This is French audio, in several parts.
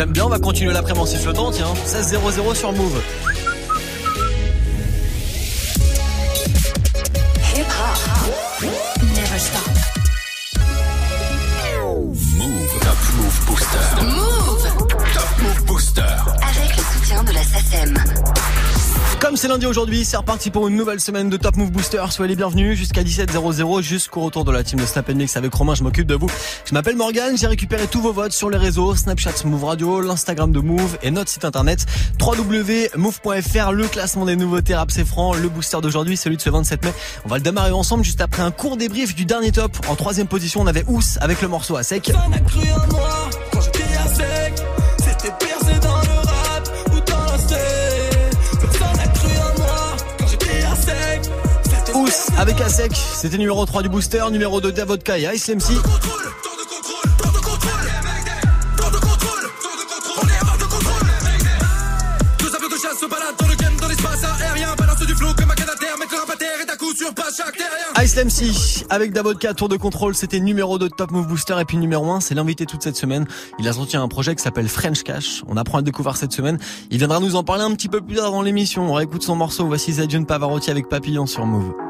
J'aime bien, on va continuer l'après-midi en sifflotant, tiens. 16-0-0 sur Move. Move. Top Move Booster. Move. Top Move Booster. Avec le soutien de la SACEM. Comme c'est lundi aujourd'hui, c'est reparti pour une nouvelle semaine de Top Move Booster. Soyez les bienvenus jusqu'à 17h00 jusqu'au retour de la team de Snap Mix avec Romain. Je m'occupe de vous. Je m'appelle Morgan. J'ai récupéré tous vos votes sur les réseaux Snapchat Move Radio, l'Instagram de Move et notre site internet www.move.fr. Le classement des nouveautés rap c'est franc. Le booster d'aujourd'hui, celui de ce 27 mai. On va le démarrer ensemble juste après un court débrief du dernier top. En troisième position, on avait Ous avec le morceau à sec. Avec Asek, c'était numéro 3 du booster, numéro 2 Davodka et Ice MC. Ice MC avec Davodka, tour de contrôle, c'était numéro 2 de Top Move Booster et puis numéro 1, c'est l'invité toute cette semaine. Il a sorti un projet qui s'appelle French Cash. On apprend à le découvrir cette semaine. Il viendra nous en parler un petit peu plus tard dans l'émission. On réécoute son morceau. Voici Zadion Pavarotti avec Papillon sur Move.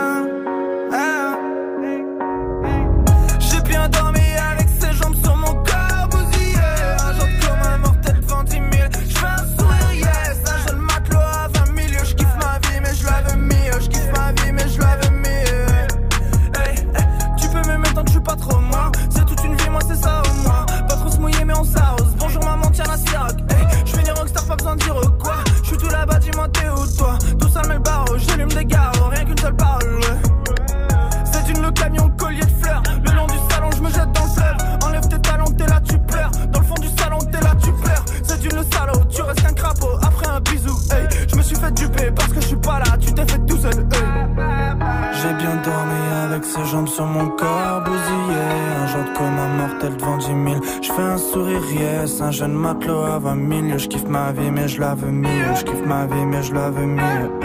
Un jeune matelot à 20 000 Je kiffe ma vie mais je la veux mieux Je kiffe ma vie mais je la veux mieux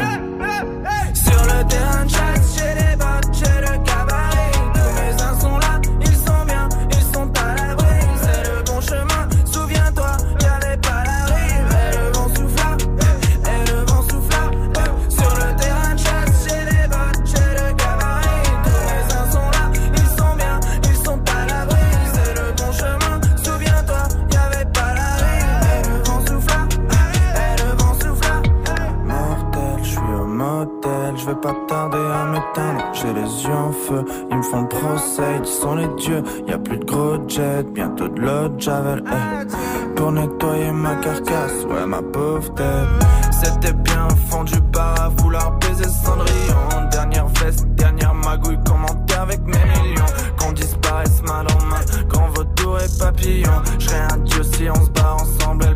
ouais ma pauvre tête. C'était bien au fond du bar à vouloir baiser Cendrillon. Dernière veste, dernière magouille, commenter avec mes millions. Qu'on disparaisse mal en main, grand vautour et papillon. Je un dieu si on se bat ensemble,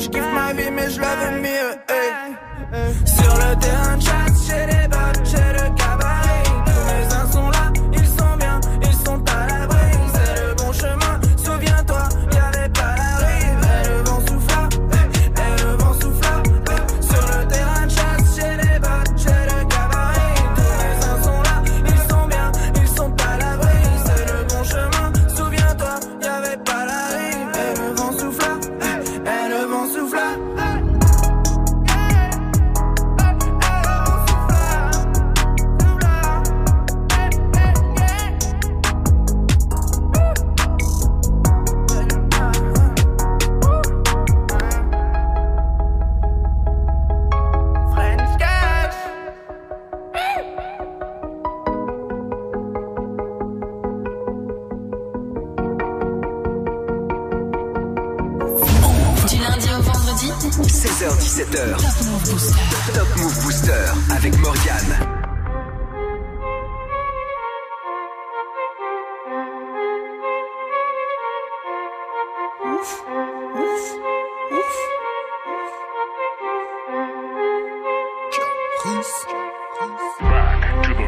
Je kiffe ma vie, mais je la veux mieux.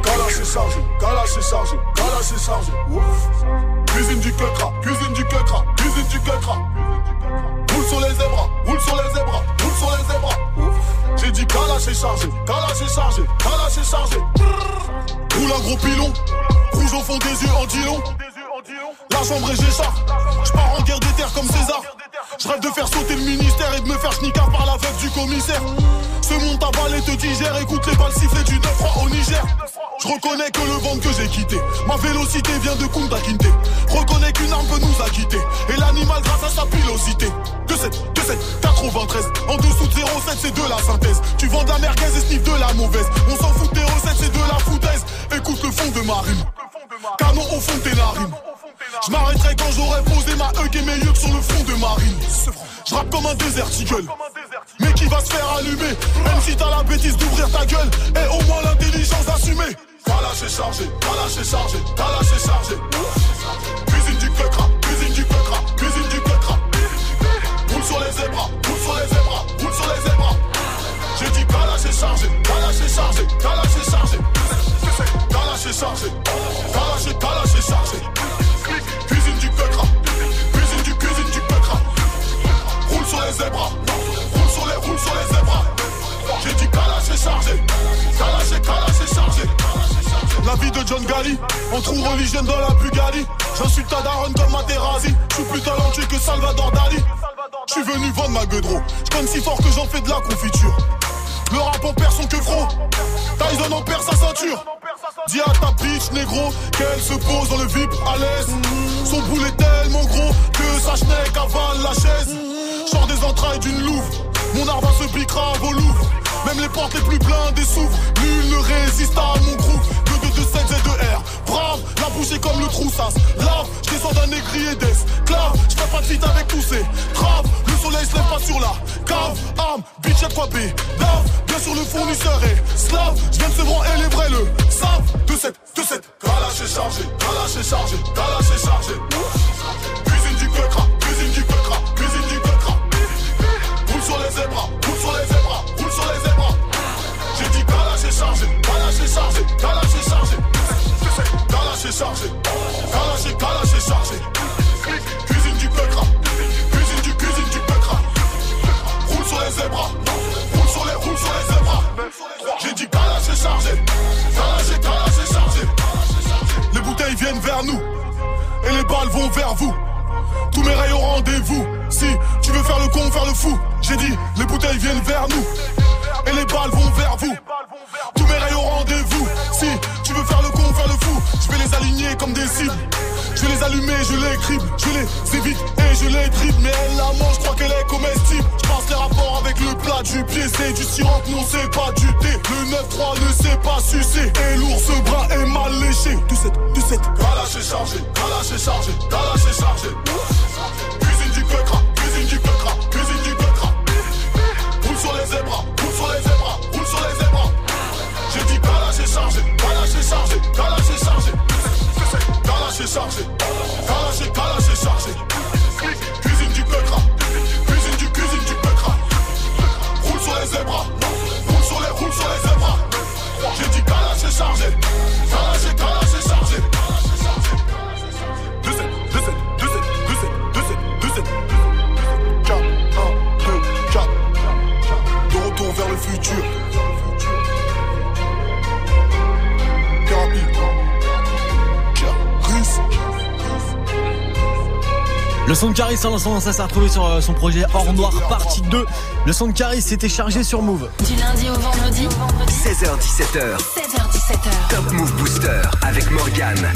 Galache est chargé, galache est chargé, galache est chargé. Cuisine du quecra, cuisine du quecra, cuisine du quecra. Roule sur les zébras, roule sur les zébras, roule sur les zébras. J'ai dit galache est chargé, galache est chargé, galache est chargé. Roule un gros pilon, rouge au fond des yeux en dilon. La chambre est j'écharpe, je pars en guerre des terres comme César. Je rêve de faire sauter le ministère et de me faire schnicard par la veuve du commissaire. Ce monde ta balle et te digère, écoute les balles siffler du 9 au Niger. Je reconnais que le ventre que j'ai quitté, ma vélocité vient de Kunta Kinte. Reconnais qu'une arme peut nous acquitter, et l'animal grâce à sa pilosité. 2-7, 2-7, 93, en dessous de 0,7 c'est de la synthèse. Tu vends de la merguez et sniff de la mauvaise. On s'en fout des recettes, c'est de la foutaise. Écoute le fond de ma rime, canon au fond de tes narines. Je m'arrêterai quand j'aurai posé ma hug et mes yeux sur le front de marine. Je rappe comme un désert gueule. Mais qui va se faire allumer? Même si t'as la bêtise d'ouvrir ta gueule Et au moins l'intelligence assumée Kalash est chargé, Kalash est chargé, Kalash est chargé. Cuisine du quecra, cuisine du quecra, cuisine du quecra Roule sur les zébras, roule sur les zébras, roule sur les zébras J'ai dit Kalash est chargé, Kalash est chargé, Kalash est chargé. Kalash est chargé, Kalash est, Kalash est chargé sur les zébras. Roule sur les, roule sur les zébras. J'ai dit Kalash est chargé. Kalash est, Kalash est chargé. La vie de John Gally En trou religion dans la Bugatti J'insulte ta daronne comme Materazzi Je suis plus talentueux que Salvador Dali. Je suis venu vendre ma gueudreau. Je si fort que j'en fais de la confiture. Le rap en perd son que fro Tyson en perd sa ceinture. Dis à ta bitch négro qu'elle se pose dans le VIP à l'aise. Son boule est tellement gros que sa schneck avale la chaise Des entrailles d'une louve. Mon arbre se piquera au Louvre Même les portes les plus blindées s'ouvrent Nul ne résiste à mon 2 7 et 2 R Brave, la bouche est comme le troussas. Lave, je descends d'un négrier d'esclave Je fais pas de feat avec tous ces traves. Le soleil se lève pas sur la cave. Arme, bitch de quoi Dave, bien sûr le fournisseur est slave. Je viens de se et les vrais le savent. 2-7, 2-7 Kalash est chargé, Kalash est chargé, Kalash est chargé. Cuisine du quecra, sur les zébras, roule sur les zébras, roule sur les zébras J'ai dit Kalash est chargé, Kalash est chargé, Kalash est chargé Kalash est chargé, est, Kalash est chargé Cuisine du quecra, cuisine du, cuisine du quecra Roule sur les zébras, roule sur les, roule sur les zébras J'ai dit Kalash est chargé, est, Kalash est chargé Les bouteilles viennent vers nous et les balles vont vers vous. Tous mes au rendez-vous. Si tu veux faire le con, faire le fou, j'ai dit les bouteilles viennent vers nous et les balles vont vers vous. Tous mes rails au rendez-vous. Si tu veux faire le con, faire le fou, je vais les aligner comme des cibles. Je les allumer, je les crible, je les évite et je les dribble. Mais elle la mange, je crois qu'elle est comestible. Je pense les rapports avec le plat du pied, c'est du sirop, non c'est pas du thé. Le 9-3 ne sait pas sucer et l'ours bras est mal léché. 2-7, 2-7. Kalash est chargé, Kalash est chargé, Kalash est chargé. Chargé, Kalash est chargé, Kalash est chargé. Kalash est chargé, est chargé. Son de Caris en lançant ça s'est retrouvé sur euh, son projet Hors Noir partie 2. Le son de Caris était chargé sur Move. Du lundi au vendredi, 16h17h. 16h17h. Top Move Booster avec Morgane.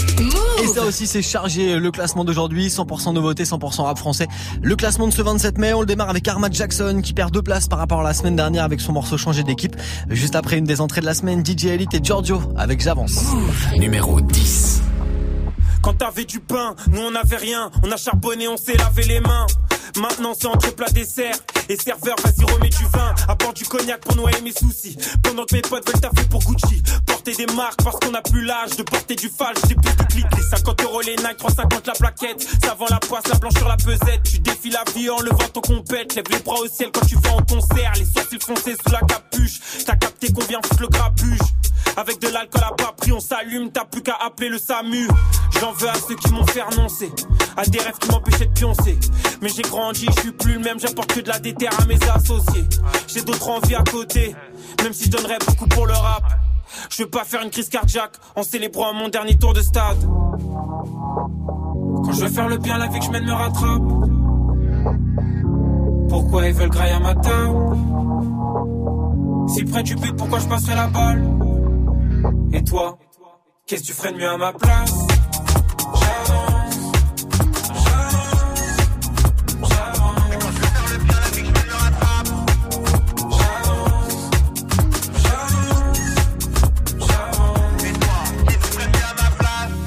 Et ça aussi c'est chargé le classement d'aujourd'hui, 100% nouveauté, 100% rap français. Le classement de ce 27 mai, on le démarre avec Armad Jackson qui perd deux places par rapport à la semaine dernière avec son morceau changé d'équipe. Juste après une des entrées de la semaine, DJ Elite et Giorgio avec J'avance. Numéro 10. Quand t'avais du pain, nous on avait rien. On a charbonné, on s'est lavé les mains. Maintenant c'est entre plat dessert. Et serveur, vas-y, remets du vin. Apporte du cognac pour noyer mes soucis. Pendant que mes potes veulent taffer pour Gucci. Porter des marques parce qu'on a plus l'âge de porter du falche. J'ai plus de clics. Les 50 euros les Nike, 350 la plaquette. Ça vend la poisse, la blanche sur la pesette. Tu défiles la vie en levant ton compète. Lève les bras au ciel quand tu vas en concert. Les sourcils foncés sous la capuche. T'as capté qu'on vient le grabuge. Avec de l'alcool à pas pris, on s'allume, t'as plus qu'à appeler le SAMU. J'en veux à ceux qui m'ont fait renoncer, à des rêves qui m'empêchaient de pioncer. Mais j'ai grandi, je suis plus le même, j'apporte que de la déterre à mes associés. J'ai d'autres envies à côté, même si je donnerais beaucoup pour le rap. Je veux pas faire une crise cardiaque en célébrant mon dernier tour de stade. Quand je veux faire le bien, la vie que je mène me rattrape. Pourquoi ils veulent grailler à ma table Si près du but, pourquoi je passerai la balle? Et toi, qu'est-ce que tu ferais de mieux à ma place?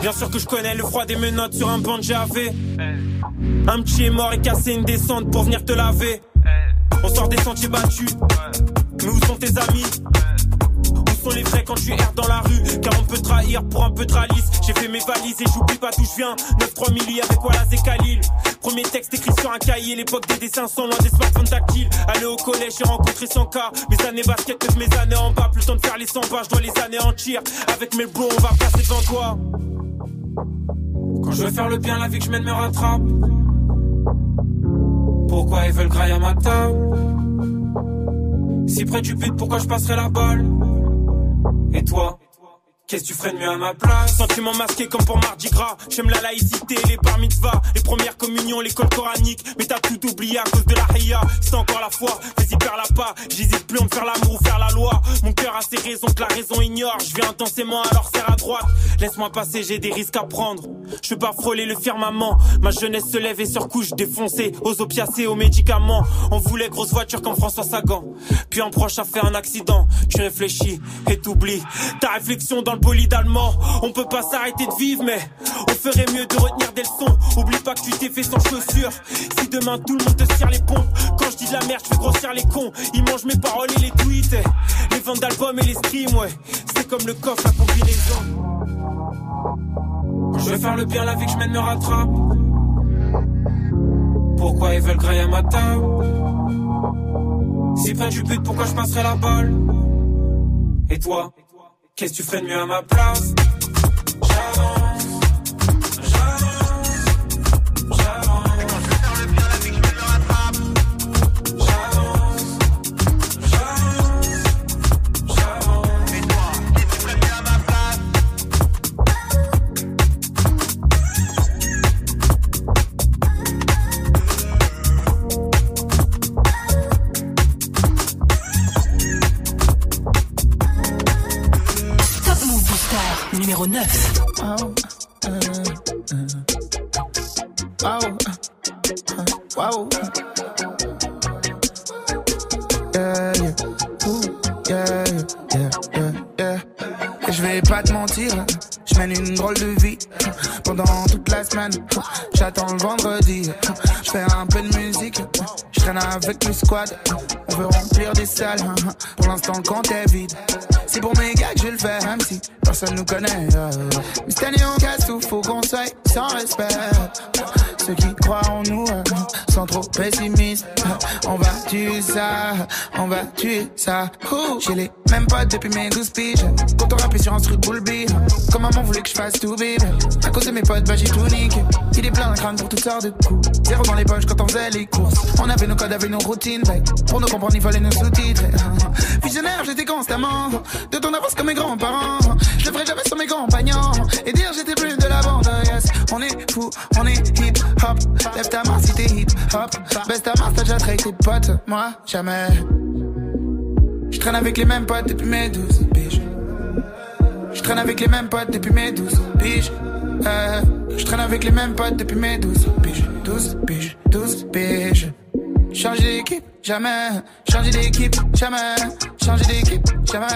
Bien sûr que je connais le froid des menottes sur un banc de. Un petit est mort et cassé une descente pour venir te laver. On sort des sentiers battus. Mais où sont tes amis? Où sont les vrais quand tu erres dans la rue? Car on peut trahir pour un peu de. J'ai fait mes valises et j'oublie pas d'où je viens. 9-3 milli avec Wallace et Khalil. Premier texte écrit sur un cahier, l'époque des dessins sont loin des smartphones tactiles. Aller au collège, j'ai rencontré son cas. Mes années basket, mes années en bas. Plus le temps de faire les 100 pas, je dois les anéantir. Avec mes bros, on va passer devant toi. Quand je veux faire le bien, la vie que je mène me rattrape. Pourquoi ils veulent grailler à ma table? Si près du but, pourquoi je passerai la balle? Et toi? Qu'est-ce que tu ferais de mieux à ma place Sentiment masqué comme pour Mardi Gras. J'aime la laïcité, les bar mitzvahs Les premières communions, l'école coranique. Mais t'as tout oublié à cause de la hiya C'est encore la foi, vas-y perds la pas. J'hésite plus entre faire l'amour ou faire la loi. Mon cœur a ses raisons que la raison ignore. Je viens intensément alors serre à droite. Laisse-moi passer, j'ai des risques à prendre. Je veux pas frôler le firmament. Ma jeunesse se lève et surcouche défoncée Aux opiacés, aux médicaments. On voulait grosse voiture comme François Sagan. Puis un proche a fait un accident. Tu réfléchis et t'oublies. Ta réflexion dans le On peut pas s'arrêter de vivre mais On ferait mieux de retenir des leçons. Oublie pas que tu t'es fait sans chaussures. Si demain tout le monde te serre les pompes Quand je dis de la merde je fais grossir les cons. Ils mangent mes paroles et les tweets. Les ventes d'albums et les streams ouais. C'est comme le coffre à combinaison je veux faire le bien la vie que je mène me rattrape. Pourquoi ils veulent grailler à ma table? Si près du but pourquoi je passerai la balle? Et toi? Qu'est-ce que tu ferais de mieux à ma place? Je vais pas te mentir, je mène une drôle de vie. Pendant toute la semaine, j'attends le vendredi. Je fais un peu de musique, je traîne avec mes squads. On veut remplir des salles, pour l'instant le compte est vide. Nous connaît. euh. Mais cette année on casse tout, faut qu'on soit sans respect. Ça, on va tuer ça. J'ai les mêmes potes depuis mes 12 piges. Quand on rappait sur un truc boule. Comme maman voulait que je fasse tout bébé. À cause de mes potes, bah j'ai tout niqué. Il est plein d'un crâne pour toutes sortes de coups. Zéro dans les poches quand on faisait les courses. On avait nos codes, avait nos routines. Pour nous comprendre, il fallait nos sous-titres. Visionnaire, j'étais constamment. De ton avance comme mes grands-parents. Je le ferai jamais sur mes compagnons. Et dire j'étais plus de la bande. On est fou, on est hip hop. Lève ta main si t'es hip hop. Baisse ta main, t'as déjà traité tes potes. Moi, jamais. Je traîne avec les mêmes potes depuis mes 12 piges. Je traîne avec les mêmes potes depuis mes 12 piges. Euh, je traîne avec les mêmes potes depuis mes 12 piges. 12 piges, 12 piges. Changer d'équipe, jamais. Changer d'équipe, jamais. Changer d'équipe, jamais.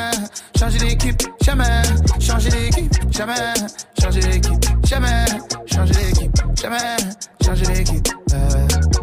Changer d'équipe, jamais. Changer d'équipe, jamais. Changer d'équipe, jamais. Changer d'équipe, jamais. Changer d'équipe. euh.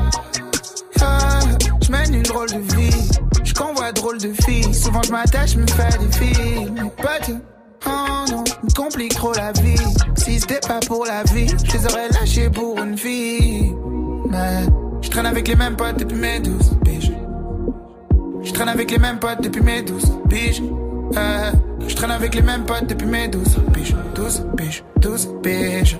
Je mène une drôle de vie. Je convois drôle de filles. Souvent je m'attache, me fais des films. Potes, oh non, me complique trop la vie. Si c'était pas pour la vie, je les aurais lâchés pour une fille. Mais je traîne avec les mêmes potes depuis mes douze piges. Je traîne avec les mêmes potes depuis mes douze piges. Euh, je traîne avec les mêmes potes depuis mes douze piges. Douze piges, douze piges.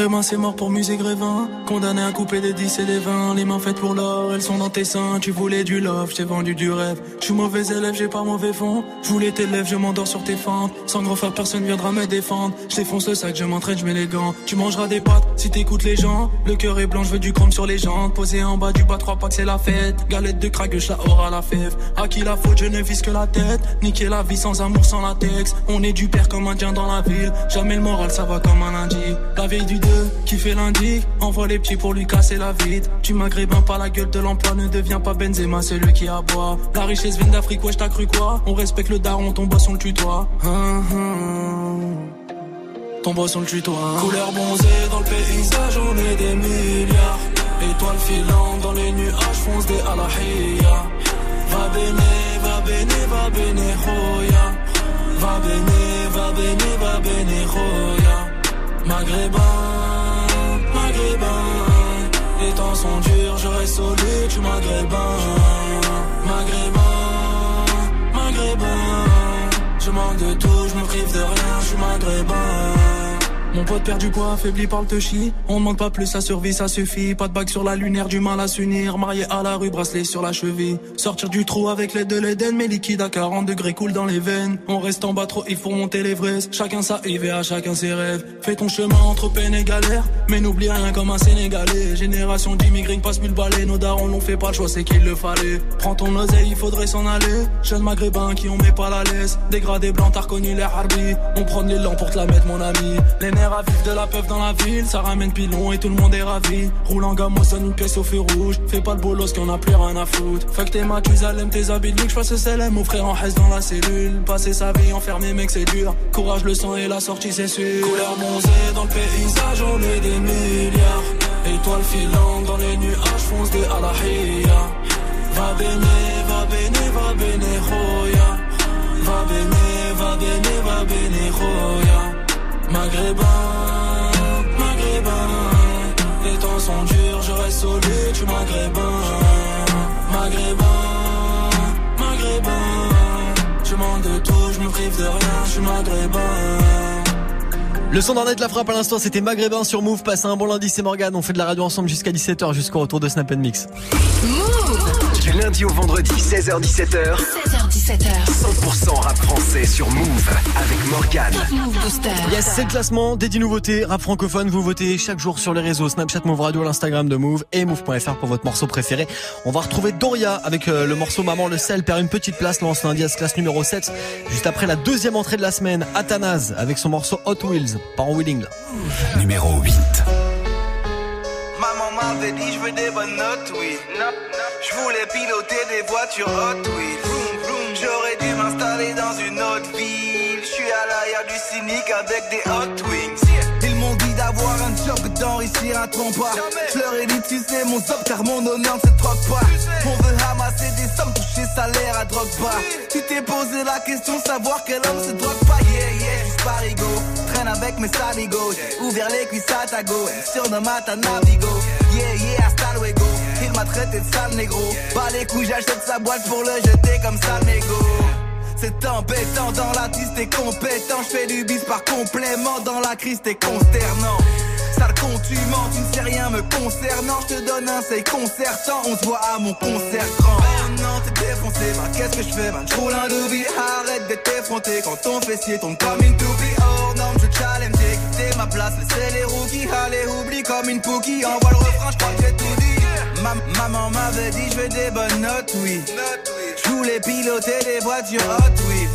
Maghrébin c'est mort pour musée grévin. Condamné à couper des 10 et des 20 Les mains faites pour l'or, elles sont dans tes seins. Tu voulais du love, j'ai vendu du rêve. Je suis mauvais élève, j'ai pas mauvais fond. Je voulais tes lèvres, je m'endors sur tes fentes. Sans grand faire, personne viendra me défendre. Je défonce le sac, je m'entraîne, je mets les gants. Tu mangeras des pâtes si t'écoutes les gens. Le cœur est blanc, je veux du chrome sur les jambes. Posé en bas du bas, trois pas que c'est la fête. Galette de craqueuse, la aura la fève. À qui la faute, je ne vise que la tête. Niquer la vie sans amour, sans latex. On est du père comme un dien dans la ville. Jamais le moral, ça va comme un lundi. La veille du 2, qui fait lundi Envoie les petits pour lui casser la vide. Tu maghrébin pas la gueule de l'emploi Ne deviens pas Benzema, celui qui aboie. La richesse vient d'Afrique, ouais, t'as cru quoi? On respecte le daron, ton boisson le tutoie. Hum, hum. Ton le tutoie. Couleur bronzée dans le paysage, on est des milliards. Étoiles filantes dans les nuages, fonce des alahia Va bene, va bene, va bene, roya. Va bene, va bene, va bene, roya. Maghrébin, maghrébin. Les temps sont durs, je reste solide, tu maghrébin. Maghrébin, maghrébin. Je manque de tout, je me prive de rien, je suis maghrébin mon pote perd du poids, affaibli par le touchy. On demande pas plus, ça survit, ça suffit. Pas de bague sur la lunaire, du mal à s'unir. Marié à la rue, bracelet sur la cheville. Sortir du trou avec l'aide de l'Eden, mais liquide à 40 degrés coule dans les veines. On reste en bas trop, il faut monter l'Everest. Chacun sa à chacun ses rêves. Fais ton chemin entre peine et galère. Mais n'oublie rien comme un Sénégalais. Génération d'immigrés, passe mille balais. Nos darons n'ont fait pas le choix, c'est qu'il le fallait. Prends ton oseille, il faudrait s'en aller. Jeunes maghrébins qui on met pas la laisse. Dégradé blanc, t'as reconnu les harbis. On prend l'élan pour te la mettre, mon ami. Les vif de la peuf dans la ville. Ça ramène pilon et tout le monde est ravi. Roule en gamme, sonne une pièce au feu rouge. Fais pas le bolos qu'on a plus rien à foutre. Fuck tes Mathusalem, tes habits de luxe. J'passe CLM, mon frère en reste dans la cellule. Passer sa vie enfermé, mec, c'est dur. Courage, le sang et la sortie, c'est sûr. Couleur bronzée dans le paysage, on est des milliards. Étoiles filantes dans les nuages, fonce des alahia. Va bene, va bene, va bene, roya. Va bene, va bene, va bene, roya. Maghrébin, maghrébin. Les temps sont durs, je reste solide, tu maghrébin. Maghrébin, maghrébin. Je manque de tout, je me prive de rien, je suis maghrébin. Le son d'Arnett la frappe à l'instant, c'était Maghrébin sur Move. Passez un bon lundi, c'est Morgan. On fait de la radio ensemble jusqu'à 17h, jusqu'au retour de Snap Mix. Du lundi au vendredi, 16h-17h, 16h17h. 100% rap français sur Move avec Morgan. Yes, c'est le classement des 10 nouveautés rap francophone. Vous votez chaque jour sur les réseaux Snapchat, Move Radio, l'Instagram de Move et Move.fr pour votre morceau préféré. On va retrouver Doria avec euh, le morceau Maman le sel perd une petite place lance lundi à ce classe numéro 7. Juste après la deuxième entrée de la semaine, Athanase avec son morceau Hot Wheels, pas en wheeling là. Numéro 8. M'avait dit je veux des bonnes notes, oui. Je voulais piloter des voitures Hot Wheels. J'aurais dû m'installer dans une autre ville. Je suis à l'arrière du cynique avec des Hot Wings. Ils m'ont dit d'avoir un job d'enrichir un trompa. Je leur ai dit tu sais mon job car mon honneur ne se troque pas. On veut ramasser des sommes, toucher salaire la drogue pas. Tu t'es posé la question, savoir quel homme se drogue pas. Yeah, yeah, juste parigo. Traîne avec mes saligos. Ouvert les cuisses à ta go. Surnomme à ta navigo. Traité de sale négro. Pas les couilles, j'achète sa boîte pour le jeter comme sale mégot. C'est embêtant dans la tiste t'es compétent. Je fais du bis par complément. Dans la crise, t'es consternant. Sale con, tu mens, tu ne sais rien me concernant. Je te donne un seil concertant. On se voit à mon concert grand. Non, t'es défoncé, bah qu'est-ce que je fais, man? J'roule un doobie, arrête d'être effronté. Quand ton fessier tombe comme une toupie. Oh non, je challenge, j'ai quitté ma place. Laissez les rookies, allez, oublie comme une pookie. Envoie le refrain, j'crois que j'ai tout. Ma- maman m'avait dit, je veux des bonnes notes, oui. Je voulais piloter des voitures hot, oui.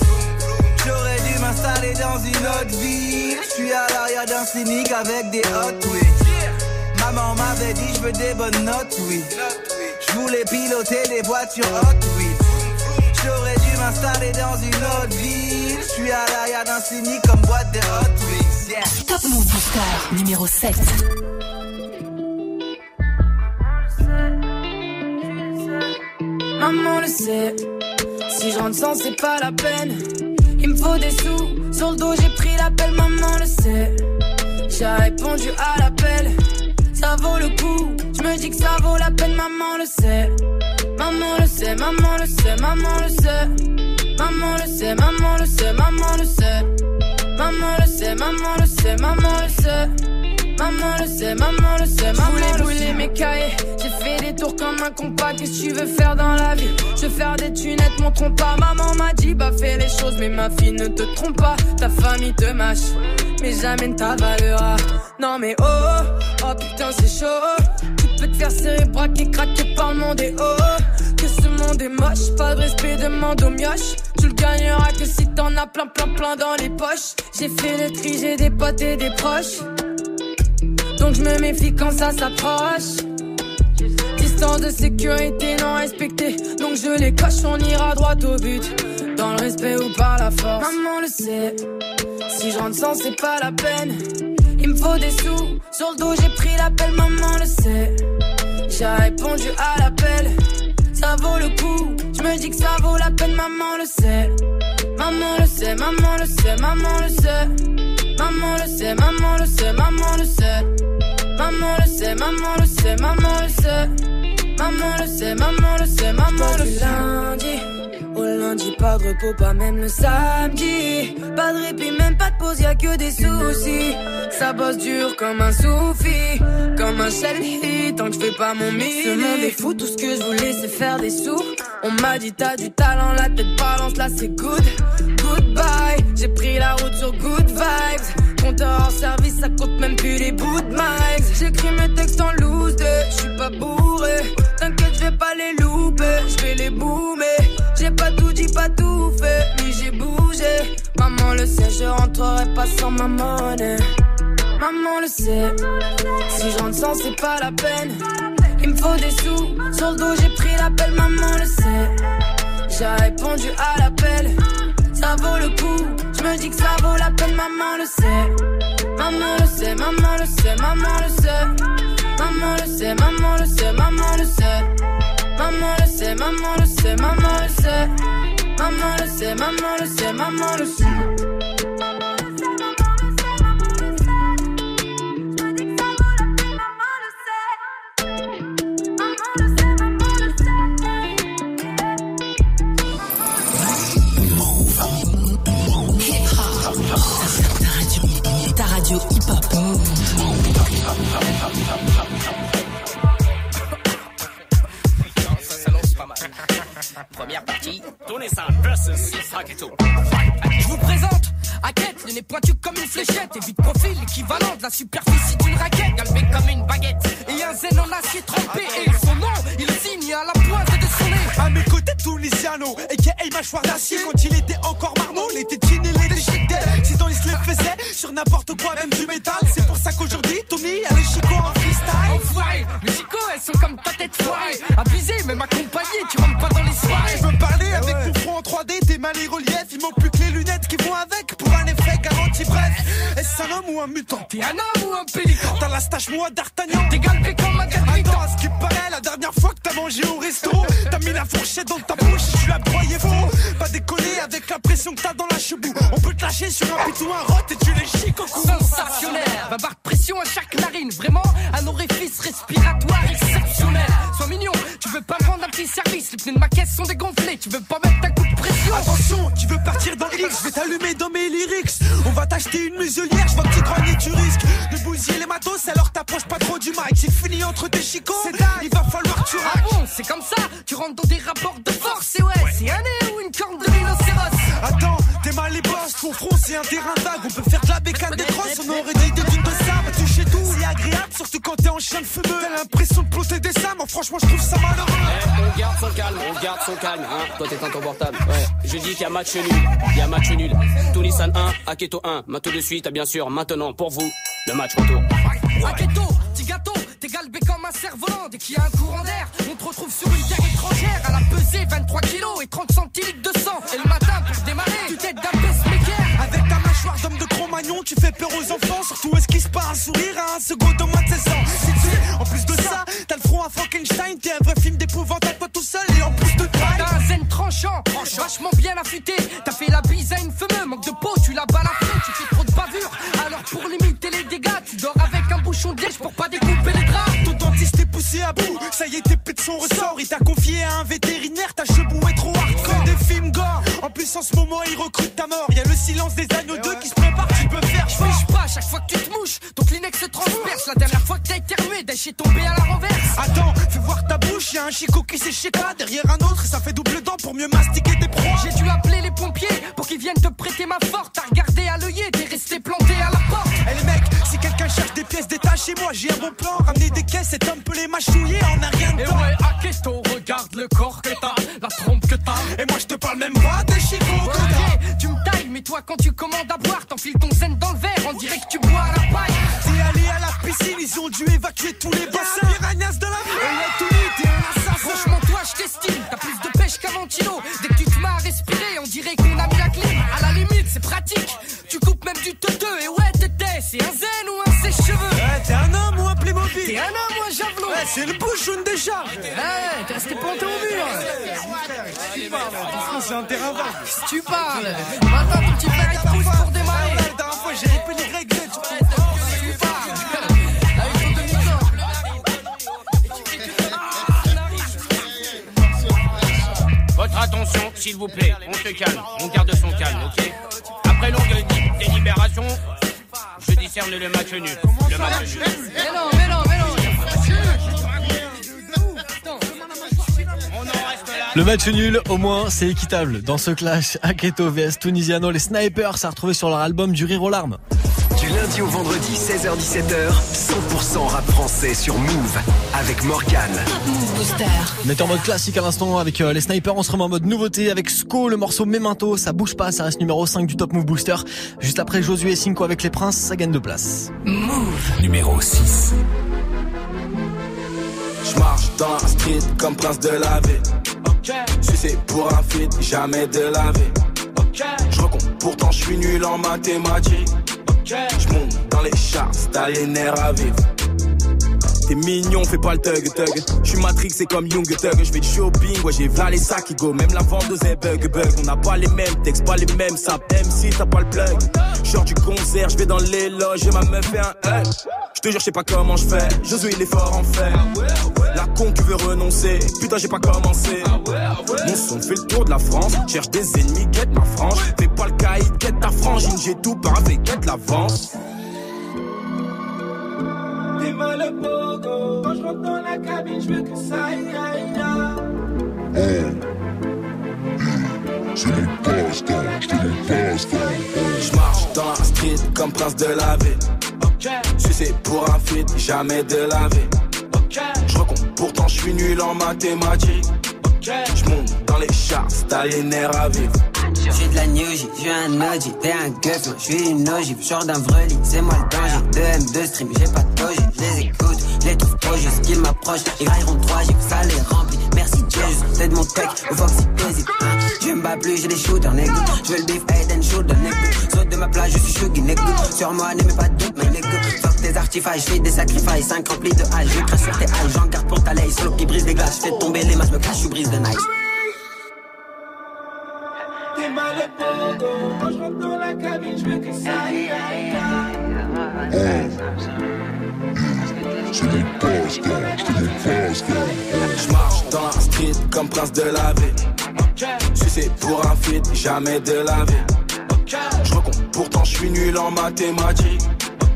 J'aurais dû m'installer dans une autre ville. Je suis à l'arrière d'un cynique avec des hot, oui. Maman m'avait dit, je veux des bonnes notes, oui. Je voulais piloter des voitures hot, oui. J'aurais dû m'installer dans une autre ville. Je suis à l'arrière d'un cynique comme boîte de hot, oui. Yeah. Top Move Booster numéro 7. Maman le sait, si je rentre sans c'est pas la peine. Il me faut des sous, sur le dos j'ai pris l'appel, maman le sait. J'ai répondu à l'appel, ça vaut le coup. Je me dis que ça vaut la peine, maman le sait. Maman le sait, maman le sait, maman le sait. Maman le sait, maman le sait, maman le sait. Maman le sait, maman le sait, maman le sait. Maman le sait, maman le sait, maman le sait. brûler mes cahiers. J'ai fait des tours comme un compas. Qu'est-ce que tu veux faire dans la vie? Je veux faire des tunettes, mon trompe pas. Maman m'a dit, bah fais les choses, mais ma fille ne te trompe pas. Ta famille te mâche, mais jamais ne ta valeur. ah. Non mais oh, oh, oh putain c'est chaud. Tu peux te faire serrer, braquer, craquer par le monde et oh. Que ce monde est moche, pas de respect, demande aux mioches. Tu le gagneras que si t'en as plein, plein, plein dans les poches. J'ai fait le tri, j'ai des potes et des proches. Donc je me méfie quand ça s'approche. Distance de sécurité non respectée. Donc je les coche, on ira droit au but. Dans le respect ou par la force. Maman le sait. Si je rentre sans, c'est pas la peine. Il me faut des sous. Sur le dos, j'ai pris l'appel, maman le sait. J'ai répondu à l'appel. Ça vaut le coup. Je me dis que ça vaut la peine, maman le sait. Maman le sait, maman le sait, maman le sait. Maman le sait, maman le sait, maman le sait. Maman le sait, maman le sait, maman le sait. Maman le sait, maman le sait, maman le sait. lundi au lundi, pas de repos, pas même le samedi. Pas de répit, même pas de pause, y'a que des soucis. Ça bosse dur comme un soufi, comme un shelly, tant que je fais pas mon mix. Ce monde est fou, tout ce que je voulais c'est faire des sous. On m'a dit t'as du talent, la tête balance, là c'est good. Goodbye, j'ai pris la route sur good vibes. Compteur en service, ça compte même plus les bouts de mics. J'écris mes textes en loose, je suis pas bourré. T'inquiète, je vais pas les louper, je vais les boomer. J'ai pas tout dit, pas tout fait, mais j'ai bougé. Maman le sait, je rentrerai pas sans ma monnaie. Maman le sait, si je rentre sans, c'est pas la peine. Il me faut des sous, sur le dos j'ai pris l'appel, maman le sait. J'ai répondu à l'appel, ça vaut le coup. Je me dis que ça vaut la peine, maman le sait. Maman le sait, maman le sait, maman le sait. Maman le sait, maman le sait, maman le sait. Maman le sait, maman le sait, maman le sait. Maman le sait, maman le sait, maman le sait. Première partie, versus. Je vous présente Hackett, le nez pointu comme une fléchette Et de profil équivalent de la superficie d'une raquette Galbé comme une baguette. Et un zen en acier trempé Et son nom, il signe à la pointe de son nez À mes côtés, Tunisiano, a.k.a. mâchoire d'acier. Quand il était encore marmot, il était chin, il était shit dead. Si dans les les faisait sur n'importe quoi, même du métal. C'est pour ça qu'aujourd'hui, Tommy a les chicots en freestyle. Enfoiré, les chicots elles sont comme ta tête foirée Abusé, même accompagné, tu 3D, tes mains les reliefs. Il manque plus que les lunettes qui vont avec pour un effet garanti. Bref, est-ce un homme ou un mutant? T'es un homme ou un pélican? T'as la stache moi d'Artagnan. T'es galbé comme un Attends, capitaine à ce qui paraît, la dernière fois que t'as mangé au resto, t'as mis la fourchette dans ta bouche, tu l'as broyé faux. Pas déconner avec la pression que t'as dans la chebou. On peut te lâcher sur un pitou, un rot et tu les chics au cou. Sensationnel, va barre de pression à chaque narine, vraiment un orifice respiratoire exceptionnel. Sois mignon, tu veux pas me rendre un petit service, les pneus de ma caisse sont dégonflés, tu veux pas mettre ta coup de pression. Attention, tu veux partir dans l'X, je vais t'allumer dans mes lyrics. On va t'acheter une muselière, je vois que tu grognes tu risques de bousiller les matos, alors t'approches pas trop du mic. J'ai fini entre tes chicots, il va falloir que tu Ah bon, c'est comme ça, tu rentres dans des rapports de force, et ouais, c'est un nez ou une corne de rhinocéros. Attends, t'es mal les boss, ton front c'est un terrain vague. On peut faire de la bécane des crosses, on aurait des dunes de sable. Toucher tout, c'est agréable, surtout quand t'es en chien de fumeux. T'as l'impression sables, moi franchement je trouve ça malheureux. On garde son calme, on garde son calme, hein. Toi t'es. Ouais. Je dis qu'il y a match nul, il y a match nul. Toulissan 1, Aketo 1. Maintenant de suite, bien sûr, maintenant pour vous, le match retour. Aketo, petit gâteau, t'es galbé comme un cerf-volant. Dès qu'il y a un courant d'air, on te retrouve sur une terre étrangère. À la pesée, 23 kilos et 30 centilitres de sang. Et le matin, pour démarrer, tu t'aides d'un pacemaker. Avec ta mâchoire d'homme de Cro-Magnon, tu fais peur aux enfants. Surtout esquisse pas un sourire à un second de moins de 16 ans? Si tu sais, en plus de ça, t'as le front à Frankenstein. T'es un vrai film d'épouvante à toi tout seul. Et en plus de taille, T'as un zen tranchant, vachement bien affûté. T'as fait la bise à une fumeux, manque de peau, tu l'as balafré, tu fais trop de bavure. Alors pour limiter les dégâts, tu dors avec un bouchon de liège pour pas découper les draps. ton dentiste est poussé à bout. Ça y est, t'es de son ressort. Il t'a confié à un vétérinaire, ta chebou est trop hardcore. Des films gore. En plus, en ce moment, il recrute ta mort. Y a le silence des agneaux 2 qui se prépare. Tu peux faire Je pas, à chaque fois que tu te mouches, se transperce. La dernière fois que t'as éternué, Dash est tombé à la renverse. Attends, fais voir ta bouche, y a un chico qui toi derrière un autre, et ça fait double dent pour mieux mastiquer tes proies. J'ai dû appeler les pompiers pour qu'ils viennent te prêter ma forte. T'as regardé à l'œillet, t'es resté planté à la porte. Eh les mecs, si quelqu'un cherche des pièces détachées, moi j'ai un bon plan. Ramener des caisses, cet homme peut les mâchouiller en un rien de Et temps. ouais, Aketo, regarde le corps que t'as, la trompe que t'as. Et moi je te parle même pas des chicots. Ok, tu me tailles, mais toi quand tu commandes à boire, t'enfiles ton piscine, ils ont dû évacuer tous les bassins. Piranhas de la vie. Et là, tout t'es un assassin. Franchement, toi, je t'estime, t'as plus de pêche qu'Avantino. Dès que tu te mets à respirer, on dirait qu'on a mis la clim. À la limite, c'est pratique. Tu coupes même du teuteux, et ouais, t'étais, c'est un zen ou un sèche-cheveux. Ouais, t'es un homme ou un Playmobil T'es un homme ou un javelot Ouais, c'est le bouchon de décharge. Ouais, t'es resté planté au mur. C'est un terrain vague. Tu parles, maintenant ton petit frère il pousse pour démarrer. La dernière fois, j'ai répété les règles. S'il vous plaît, on se calme, on garde son calme, ok Après longue dé- délibération, je discerne le match nul. Le match nul. Le match nul, au moins, c'est équitable. Dans ce clash, Aketo vs Tunisiano, les snipers s'est retrouvé sur leur album du rire aux larmes. Du lundi au vendredi, 16h-17h, 100% rap français sur Move avec Morgan. Move Booster. On est en mode classique à l'instant avec euh, les snipers, on se remet en mode nouveauté avec Sko, le morceau Memento, ça bouge pas, ça reste numéro 5 du Top Move Booster. Juste après Josué et Cinco avec les princes, ça gagne de place. Move. Numéro 6. Je marche dans la street comme prince de la ville. Sucé pour un feat, jamais de la vie. Je recompte, pourtant je suis nul en mathématiques. Je monte dans les charts, t'as les à vivre. T'es mignon, fais pas le thug thug. Je suis Matrix, c'est comme Young Thug. Je vais de shopping, ouais, j'ai v'là les sacs qui go. Même la vendeuse est bug bug. On n'a pas les mêmes textes, pas les mêmes saps. MC, t'as pas le plug. Genre du concert, je vais dans les loges et ma meuf fait un hug. Je te jure, je sais pas comment je fais. Josué, il est fort en fer. La con qui veut renoncer. Putain, j'ai pas commencé. Mon son fait le tour de la France. Cherche des ennemis, guette ma frange. Fais pas le caïd, guette ta frangine. J'ai tout paravé, guette l'avance. T'es mal au pogo. Quand je rentre dans la cabine, je veux que ça aille, aille, aille. C'est mon passe-temps, je te mon passe-temps. Je marche dans la street comme prince de la ville. Sucé pour un feat, jamais de la vie. Je recompte, pourtant je suis nul en mathématiques. Je monte dans les charts, t'as les nerfs à vivre. J'suis de la New J, j'suis un OG, t'es un gueuf, j'suis une ogive, genre d'un vreli, c'est moi le danger. 2 M2 stream, j'ai pas de doji, j'les écoute, j'les trouve trop juste qu'ils m'approchent, ils railleront 3 J, ça les remplit. Merci Dieu, juste t'aides mon tech, au Fox si t'hésites, hein. Je me bats plus, j'ai des shooters, nègre. J'veux le beef, head and shoulder, nègre. Saute de ma plage, je suis chuggy, nègre. Sur moi, n'aimez pas de doute, mais nègre. Fuck des artifices, je fais des sacrifices, 5 remplis de hache, je crache sur tes halles, j'en garde pour ta lait, solo qui brise des glaces, je fais tomber les masses, me cache, je brise de nice. T'es mal épaulé, quand je rentre dans la cabine, je veux que ça aille, aille, aille. Je marche dans la street comme prince de la ville. C'est pour un feat, jamais de la vie. Je recompte, pourtant je suis nul en mathématiques.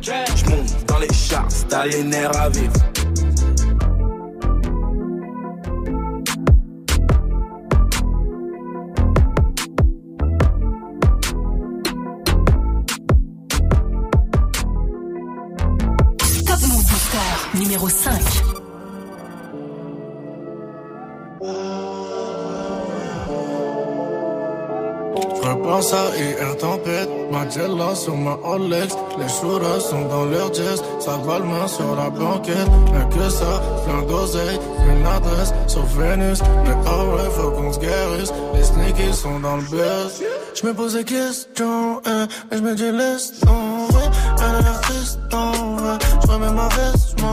Je monte dans les charts, t'as les nerfs à vivre. Numéro 5. Je repense à IR Tempête, ma Jella sur ma Rolex. Les shooters sont dans leur jazz, ça va le main sur la banquette. Mais que ça, plein d'oseille, une adresse sur Vénus. Mais ah ouais, faut qu'on se guérisse, les sneakies sont dans le buzz. Je me pose des questions, eh, mais je me dis laisse tomber. Elle a l'air triste en vrai, je remets ma veste,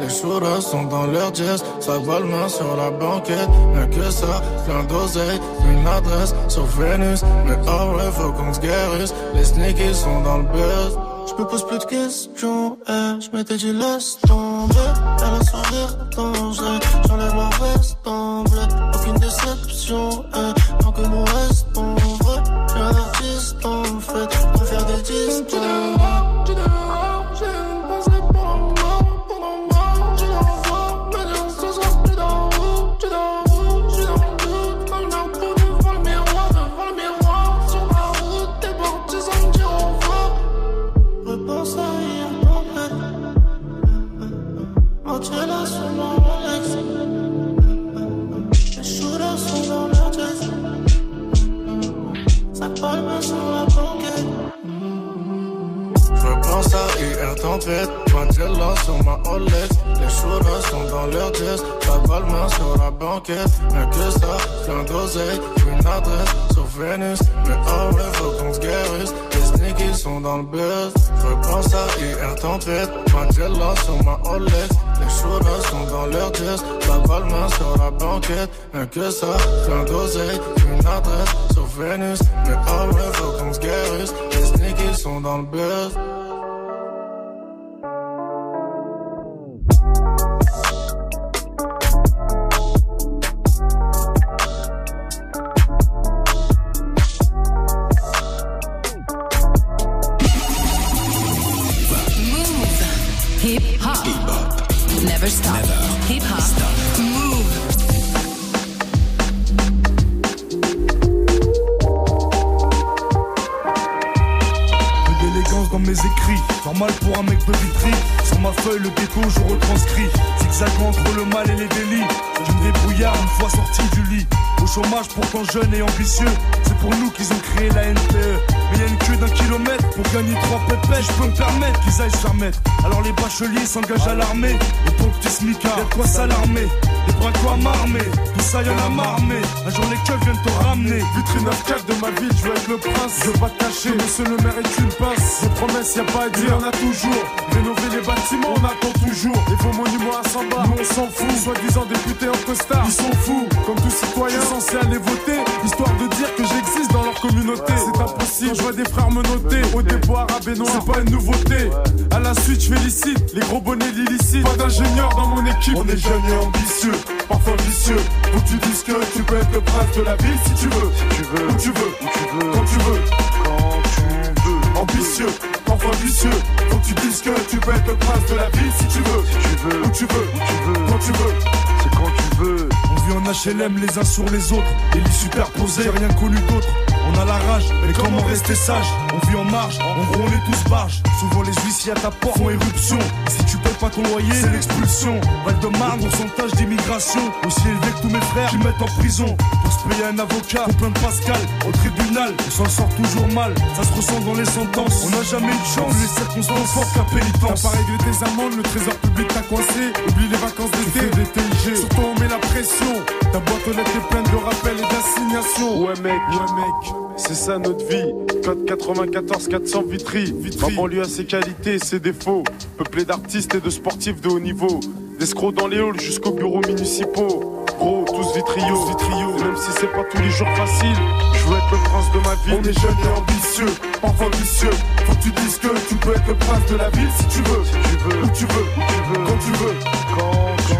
Les shooters sont dans leur jazz, ça va le main sur la banquette. Mais que ça, plein d'oseille, une adresse sur Vénus. Mais ah ouais, faut qu'on se guérisse, les sneakies sont dans le buzz. Je me pose plus de questions, eh, je m'étais dit laisse tomber. Elle a sourire dangereux, j'enlève ma veste en bleu. Aucune déception, eh, tant que nous restons vrais. J'ai un artiste en fait, pour faire des distances. Tempête. Mandela sur ma Rolex. Les shooters sont dans leur jazz. Ça parle main sur la banquette. Mais que ça, plein d'oseille. Une adresse sur Vénus. Mais oh ouais, faut qu'on se guérisse. Les sneakies sont dans le buzz. Repense à hier, tempête. Mandela sur ma Rolex. Les shooters sont dans leur jazz. Ça parle main sur la banquette. Mais que ça, plein d'oseille. Une adresse sur Vénus. Mais oh ouais, faut qu'on se guérisse. Les sneakies sont dans le buzz. Au chômage, pourtant jeune et ambitieux. C'est pour nous qu'ils ont créé la NPE. Je peux me permettre qu'ils aillent mettre. Alors les bacheliers s'engagent à l'armée. Et pour petit smicard, y'a quoi s'alarmer. Les bras quoi m'armer. Tout ça y'en a mais un jour les keufs viennent te ramener. Vitrine 9 de ma ville, je veux être le prince. Je veux pas te cacher, monsieur le maire est une passe. Des promesses, y a pas à dire, on a toujours. Rénover les bâtiments, on attend toujours. Les faux monuments à 100 bas, nous on s'en fout. Soi-disant députés en costard, ils sont fous. Comme tout citoyen, censé aller voter. Histoire de dire que j'existe dans communauté. C'est impossible, je vois des frères me noter. Au déboire à Benoît, c'est pas une nouveauté. À la suite, je félicite les gros bonnets l'illicite. Pas d'ingénieur dans mon équipe. On est jeunes et ambitieux, parfois vicieux. Que tu dises que tu peux être le prince de la ville si tu veux. Si tu veux, où tu veux, où tu veux, quand tu veux, quand tu veux. Ambitieux, parfois vicieux. Faut que tu dises que tu peux être le prince de la ville si tu veux. Si tu veux, où tu veux, où tu veux, quand tu veux. C'est quand tu veux. On vit en HLM les uns sur les autres, et les superposés, rien connu d'autre. On a la rage, mais comment rester sage? On vit en marge, en gros on est tous barges. Souvent les huissiers à ta porte font éruption. Si tu payes pas ton loyer, c'est l'expulsion. Val de Marne, pourcentage d'immigration. Aussi élevé que tous mes frères qui mettent en prison. Se payer un avocat, plein de Pascal. Au tribunal, on s'en sort toujours mal. Ça se ressent dans les sentences. On n'a jamais eu de chance. Les circonstances fortes qu'à pénitence. T'as pas réglé tes amendes, le trésor public t'a coincé. Oublie les vacances d'été. des TIG. Surtout on met la pression. Ta boîte aux lettres est pleine de rappels et d'assignations. Ouais mec, ouais mec, c'est ça notre vie. Code 94 400 Vitry. Ma banlieue a ses qualités et ses défauts. Peuplé d'artistes et de sportifs de haut niveau. D'escrocs dans les halls jusqu'aux bureaux municipaux. Gros, tous vitriaux, vitriaux. Même si c'est pas tous les jours facile, je veux être le prince de ma vie. On est jeunes et ambitieux, parfois vicieux. Faut que tu dises que tu peux être le prince de la ville si tu veux. Si tu veux, Où tu veux, où tu veux, quand tu veux. quand, tu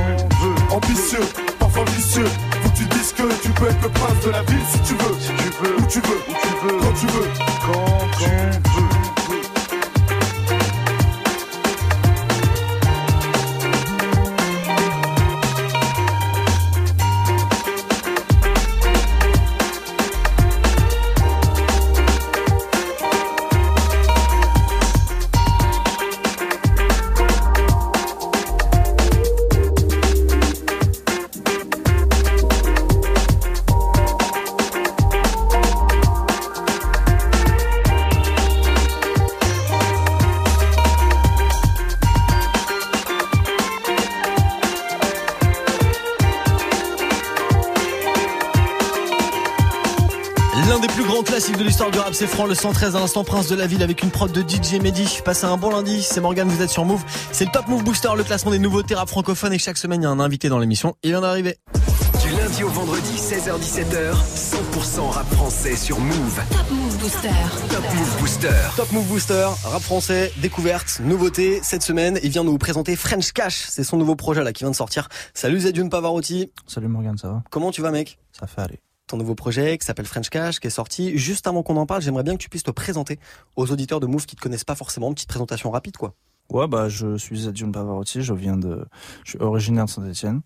veux. Ambitieux, parfois vicieux. Faut que tu dises que tu peux être le prince de la ville si tu veux. Si tu veux, Où tu veux, où tu veux, quand tu veux. quand tu veux. C'est Franc le 113 à l'instant Prince de la Ville avec une prod de DJ Mehdi. Passez un bon lundi, c'est Morgan, vous êtes sur Move. C'est le Top Move Booster, le classement des nouveautés rap francophones et chaque semaine il y a un invité dans l'émission. Il vient d'arriver. Du lundi au vendredi, 16h-17h, 100% rap français sur Move. Top Move Booster. Top Move Booster. Top Move Booster, rap français, découverte, nouveauté. Cette semaine, il vient nous présenter French Cash. C'est son nouveau projet là qui vient de sortir. Salut Zedune Pavarotti. Salut Morgan, ça va? Comment tu vas mec? Ça fait aller. Ton nouveau projet qui s'appelle French Cash, qui est sorti. Juste avant qu'on en parle, j'aimerais bien que tu puisses te présenter aux auditeurs de Move qui te connaissent pas forcément. Une petite présentation rapide, quoi. Ouais, bah, je suis Adjun Pavarotti, je viens de, je suis originaire de Saint-Etienne,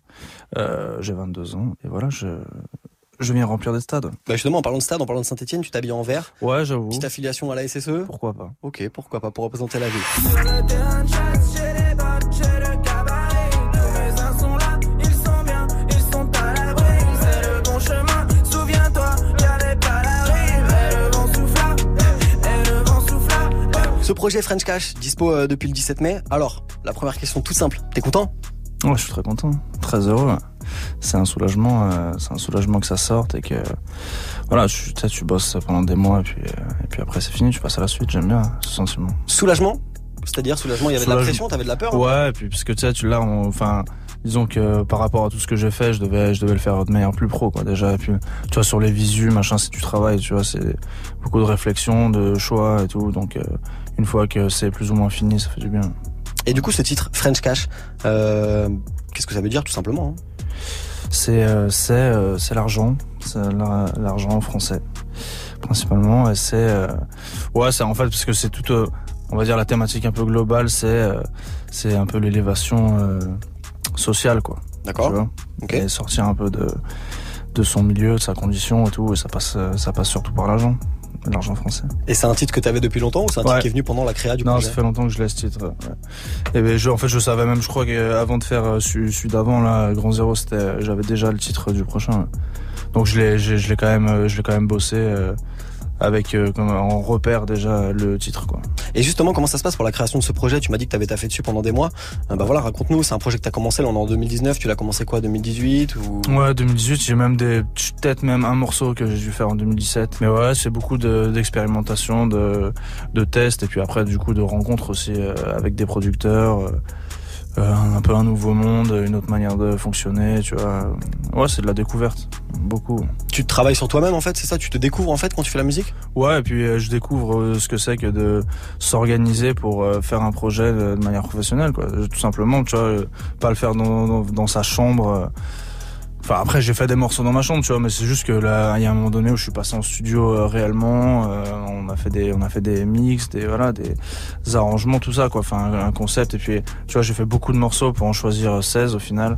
euh, j'ai 22 ans, et voilà, je, je viens remplir des stades. Bah justement, en parlant de stade, en parlant de Saint-Etienne, tu t'habilles en vert. Ouais, j'avoue. Petite affiliation à la SSE. Pourquoi pas Ok, pourquoi pas, pour représenter la ville. Projet French Cash, dispo euh, depuis le 17 mai. Alors, la première question toute simple. T'es content? Ouais, je suis très content, très heureux. C'est un soulagement, euh, c'est un soulagement que ça sorte et que, voilà, tu, tu bosses pendant des mois et puis, euh, et puis après c'est fini, tu passes à la suite. J'aime bien ce sentiment. Soulagement? C'est-à-dire soulagement, il y avait de la pression, t'avais de la peur hein? Ouais, et puis parce que tu sais, tu on- enfin, disons que par rapport à tout ce que j'ai fait, je devais, je devais le faire de manière plus pro, quoi. Déjà, et puis, tu vois, sur les visus, machin, c'est du travail, tu vois, c'est beaucoup de réflexion, de choix et tout. Donc, euh, une fois que c'est plus ou moins fini, ça fait du bien. Et du coup, ce titre, French Cash, euh, qu'est-ce que ça veut dire tout simplement hein? C'est, euh, c'est, euh, l'argent, c'est la- l'argent français, principalement. Et c'est, euh, ouais, c'est en fait parce que c'est tout, euh, on va dire la thématique un peu globale, c'est, euh, c'est un peu l'élévation euh, sociale, quoi. D'accord. Tu vois? Et sortir un peu de, de son milieu, de sa condition et tout, et ça passe, ça passe surtout par l'argent, l'argent français. Et c'est un titre que t'avais depuis longtemps ou c'est un titre qui est venu pendant la créa du non, projet ça fait longtemps que je l'ai ce titre. ouais. Et ben, je, en fait, je savais même, je crois qu'avant de faire euh, celui, celui d'avant, là, Grand Zéro, c'était, j'avais déjà le titre du prochain. Donc je l'ai, je, je l'ai quand même, euh, je l'ai quand même bossé euh, avec euh, en repère déjà le titre, quoi. Et justement, comment ça se passe pour la création de ce projet? Tu m'as dit que t'avais taffé dessus pendant des mois. Euh, bah voilà, raconte-nous. C'est un projet que t'as commencé là, on est en 2019. Tu l'as commencé quoi, 2018 ou? Ouais, 2018, j'ai même des, peut-être même un morceau que j'ai dû faire en 2017. Mais ouais, c'est beaucoup de- d'expérimentation, de, de tests, et puis après, du coup, de rencontres aussi euh, avec des producteurs, euh, un peu un nouveau monde, une autre manière de fonctionner, tu vois. Ouais, c'est de la découverte, beaucoup. Tu travailles sur toi-même en fait, c'est ça? Tu te découvres en fait quand tu fais la musique? Ouais, et puis euh, je découvre euh, ce que c'est que de s'organiser pour euh, faire un projet de manière professionnelle, quoi. Tout simplement, tu vois, pas le faire dans, dans, dans sa chambre. Euh. Enfin, après, j'ai fait des morceaux dans ma chambre, tu vois, mais c'est juste que là, il y a un moment donné où je suis passé en studio euh, réellement. euh, on a fait des, on a fait des mix, des voilà, des arrangements, tout ça, quoi. Enfin, un, un concept. Et puis, tu vois, j'ai fait beaucoup de morceaux pour en choisir 16 au final.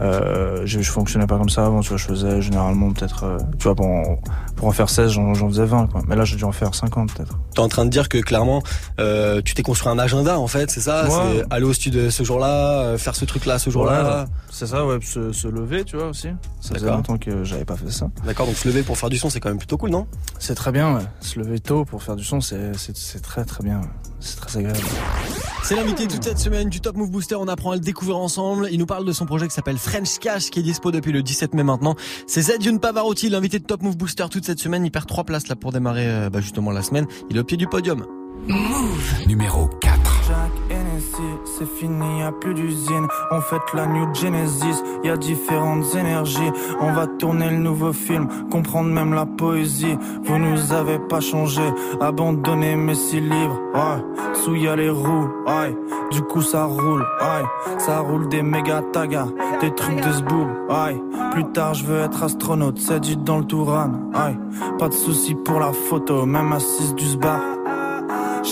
Euh, je, je fonctionnais pas comme ça avant, tu vois, je faisais généralement peut-être, euh, tu vois, pour en, pour en faire 16, j'en faisais 20, quoi. Mais là, j'ai dû en faire 50 peut-être. T'es en train de dire que clairement, euh, tu t'es construit un agenda en fait, c'est ça? Ouais. C'est aller au studio ce jour-là, euh, faire ce truc-là ce jour-là. Ouais, c'est ça, ouais, se, se lever, tu vois, aussi. Ça faisait longtemps que j'avais pas fait ça. D'accord, donc se lever pour faire du son, c'est quand même plutôt cool, non? C'est très bien, ouais. Se lever tôt pour faire du son, c'est, très très bien. ouais. C'est très agréable. C'est l'invité toute cette semaine du Top Move Booster. On apprend à le découvrir ensemble. Il nous parle de son projet qui s'appelle French Cash, qui est dispo depuis le 17 mai maintenant. C'est Zedjun Pavarotti, l'invité de Top Move Booster toute cette semaine. Il perd trois places là pour démarrer euh, bah, justement la semaine. Il est au pied du podium. Move. Numéro 4. C'est fini, y a plus d'usine. On fête la New Genesis, y a différentes énergies. On va tourner le nouveau film, comprendre même la poésie. Vous nous avez pas changé, abandonné mes six livres. Ouais, sous y a les roues, ouais. Du coup ça roule, ouais. Ça roule des méga tagas, des trucs de zboob, ouais. Plus tard je veux être astronaute, c'est du dans le Touran, ouais. Pas de soucis pour la photo, même assise du sbar.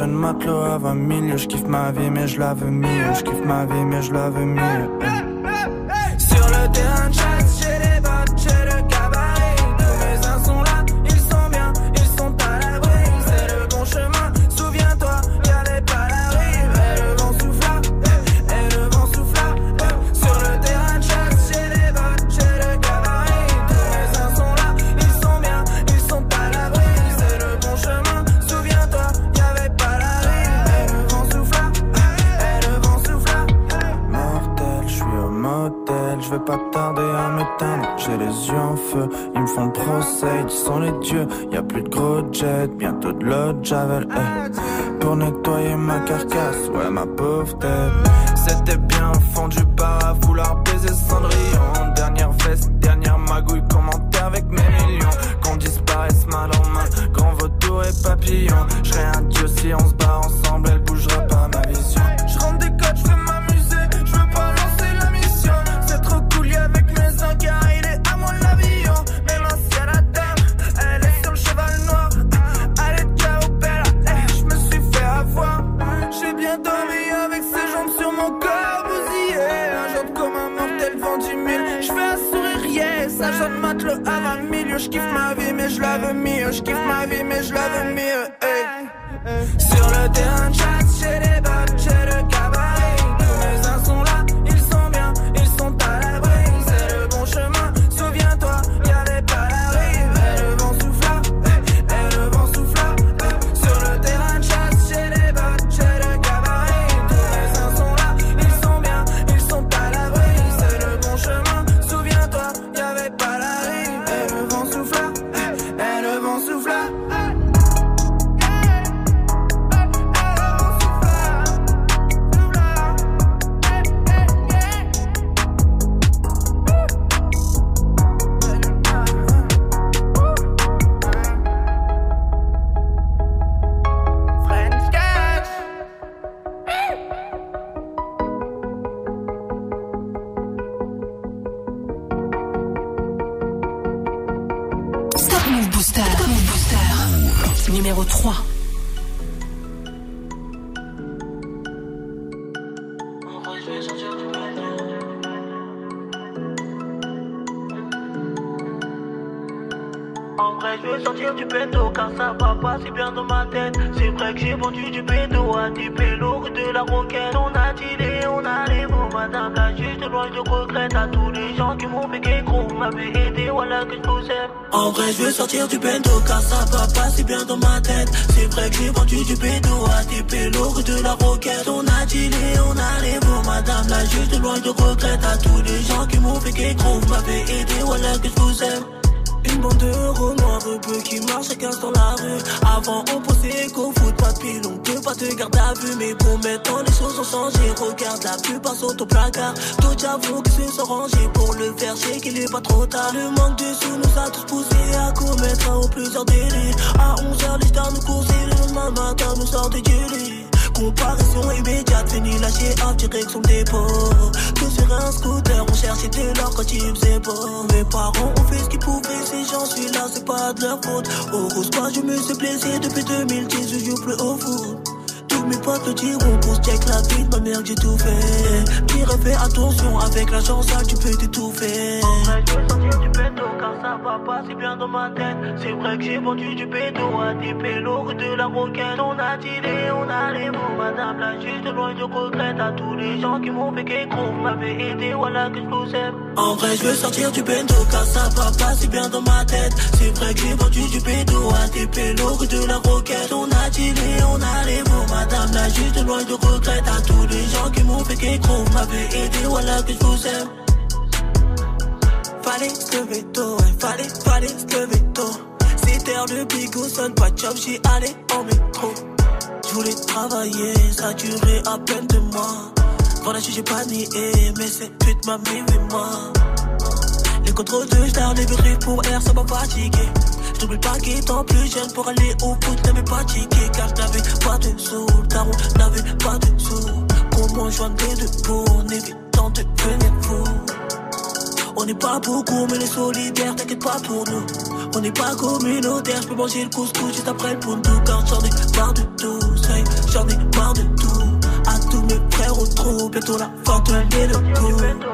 jeune matelot à 20 000 Je kiffe ma vie mais je la veux mieux Je kiffe ma vie mais je la veux mieux J'ai les yeux en feu, ils me font procès, ils sont les dieux. Y a plus de gros jet, bientôt de l'eau javel. hey. Pour nettoyer ma carcasse, ouais ma pauvre tête. C'était bien au fond du bar à vouloir baiser Cendrillon. Dernière veste, dernière magouille, commentaire avec mes millions. Qu'on disparaisse mal en main, grand vautour et papillon. Je un dieu si on se bat Je kiffe ma vie, mais je la veux mieux. Je veux sortir du bendo car ça va pas si bien dans ma tête. C'est vrai que j'ai vendu du bendo à des pélos de la roquette. On a tiré, on a les mots, madame la juste loin de regrette à tous les gens qui m'ont fait gros m'avaient aidé, voilà que je vous aime. En vrai, je veux sortir du bendo car ça va pas si bien dans ma tête. C'est vrai que j'ai vendu du bendo à des pélos de la roquette. On a tiré, on a les mots, madame la juste loin de regrette à tous les gens qui m'ont fait gros m'avaient aidé, voilà que je vous aime. Une bande de noirs peu qui marche chaque instant la rue. Avant, on pensait qu'au foot, pas de pile, on peut pas te garder à vue. Mais pour maintenant, les choses ont changé. Regarde, la plupart sont au placard. D'autres j'avoue qu'ils se sont rangés pour le faire, j'ai qu'il est pas trop tard. Le manque de sous nous a tous poussés à commettre un ou plusieurs délits. À 11h, les stars nous coursaient, le matin, nous sortait du lit. Comparaison immédiate, fini lâcher en direction dépôt. Tout sur un scooter, on cherchait de l'or quand il faisait beau. Mes parents ont fait ce qu'ils pouvaient, si j'en suis là, c'est pas de leur faute. Au rose je me suis blessé depuis 2010, je joue plus au foot. Mes potes le diront pour check la vie ma mère j'ai tout fait. Qui refait attention avec la chance, tu peux t'étouffer. En vrai, je veux sortir du bédo car ça va pas si bien dans ma tête. C'est vrai que j'ai vendu du bédo à des pélos de la roquette. On a tiré, on a les mots, madame la juste loin de regrette à tous les gens qui m'ont fait qu'un gros m'avaient aidé, voilà que je vous aime. En vrai, je veux sortir du bendo car ça va pas si bien dans ma tête. C'est vrai que j'ai vendu du bédo à des pélos de la roquette. On a tiré, on a les mots, madame la juste loin de regrette à tous les gens qui m'ont fait qu'un gros m'avaient aidé, voilà que je vous aime. Fallait se lever tôt, fallait, fallait se lever tôt. C'était le bigot, sonne pas de job, j'y allais en métro. Je voulais travailler, ça durait à peine deux mois. Voilà, j'ai pas nié, mais cette pute m'a mis moi. Les contrôles de star, les vérifiés pour R, ça m'a fatigué. J'oublie pas qu'étant plus jeune pour aller au foot, n'avais pas ticket car je n'avais pas de sous. Daron n'avait pas de sous. Comment joindre les deux pour en évitant de devenir fou? On n'est pas beaucoup, mais les solidaires, t'inquiète pas pour nous. On n'est pas communautaire, je peux manger le couscous juste après le pundu. Car j'en ai marre de tout, j'en ai marre de tout. Tous mes frères au trou, bientôt la fin de l'année.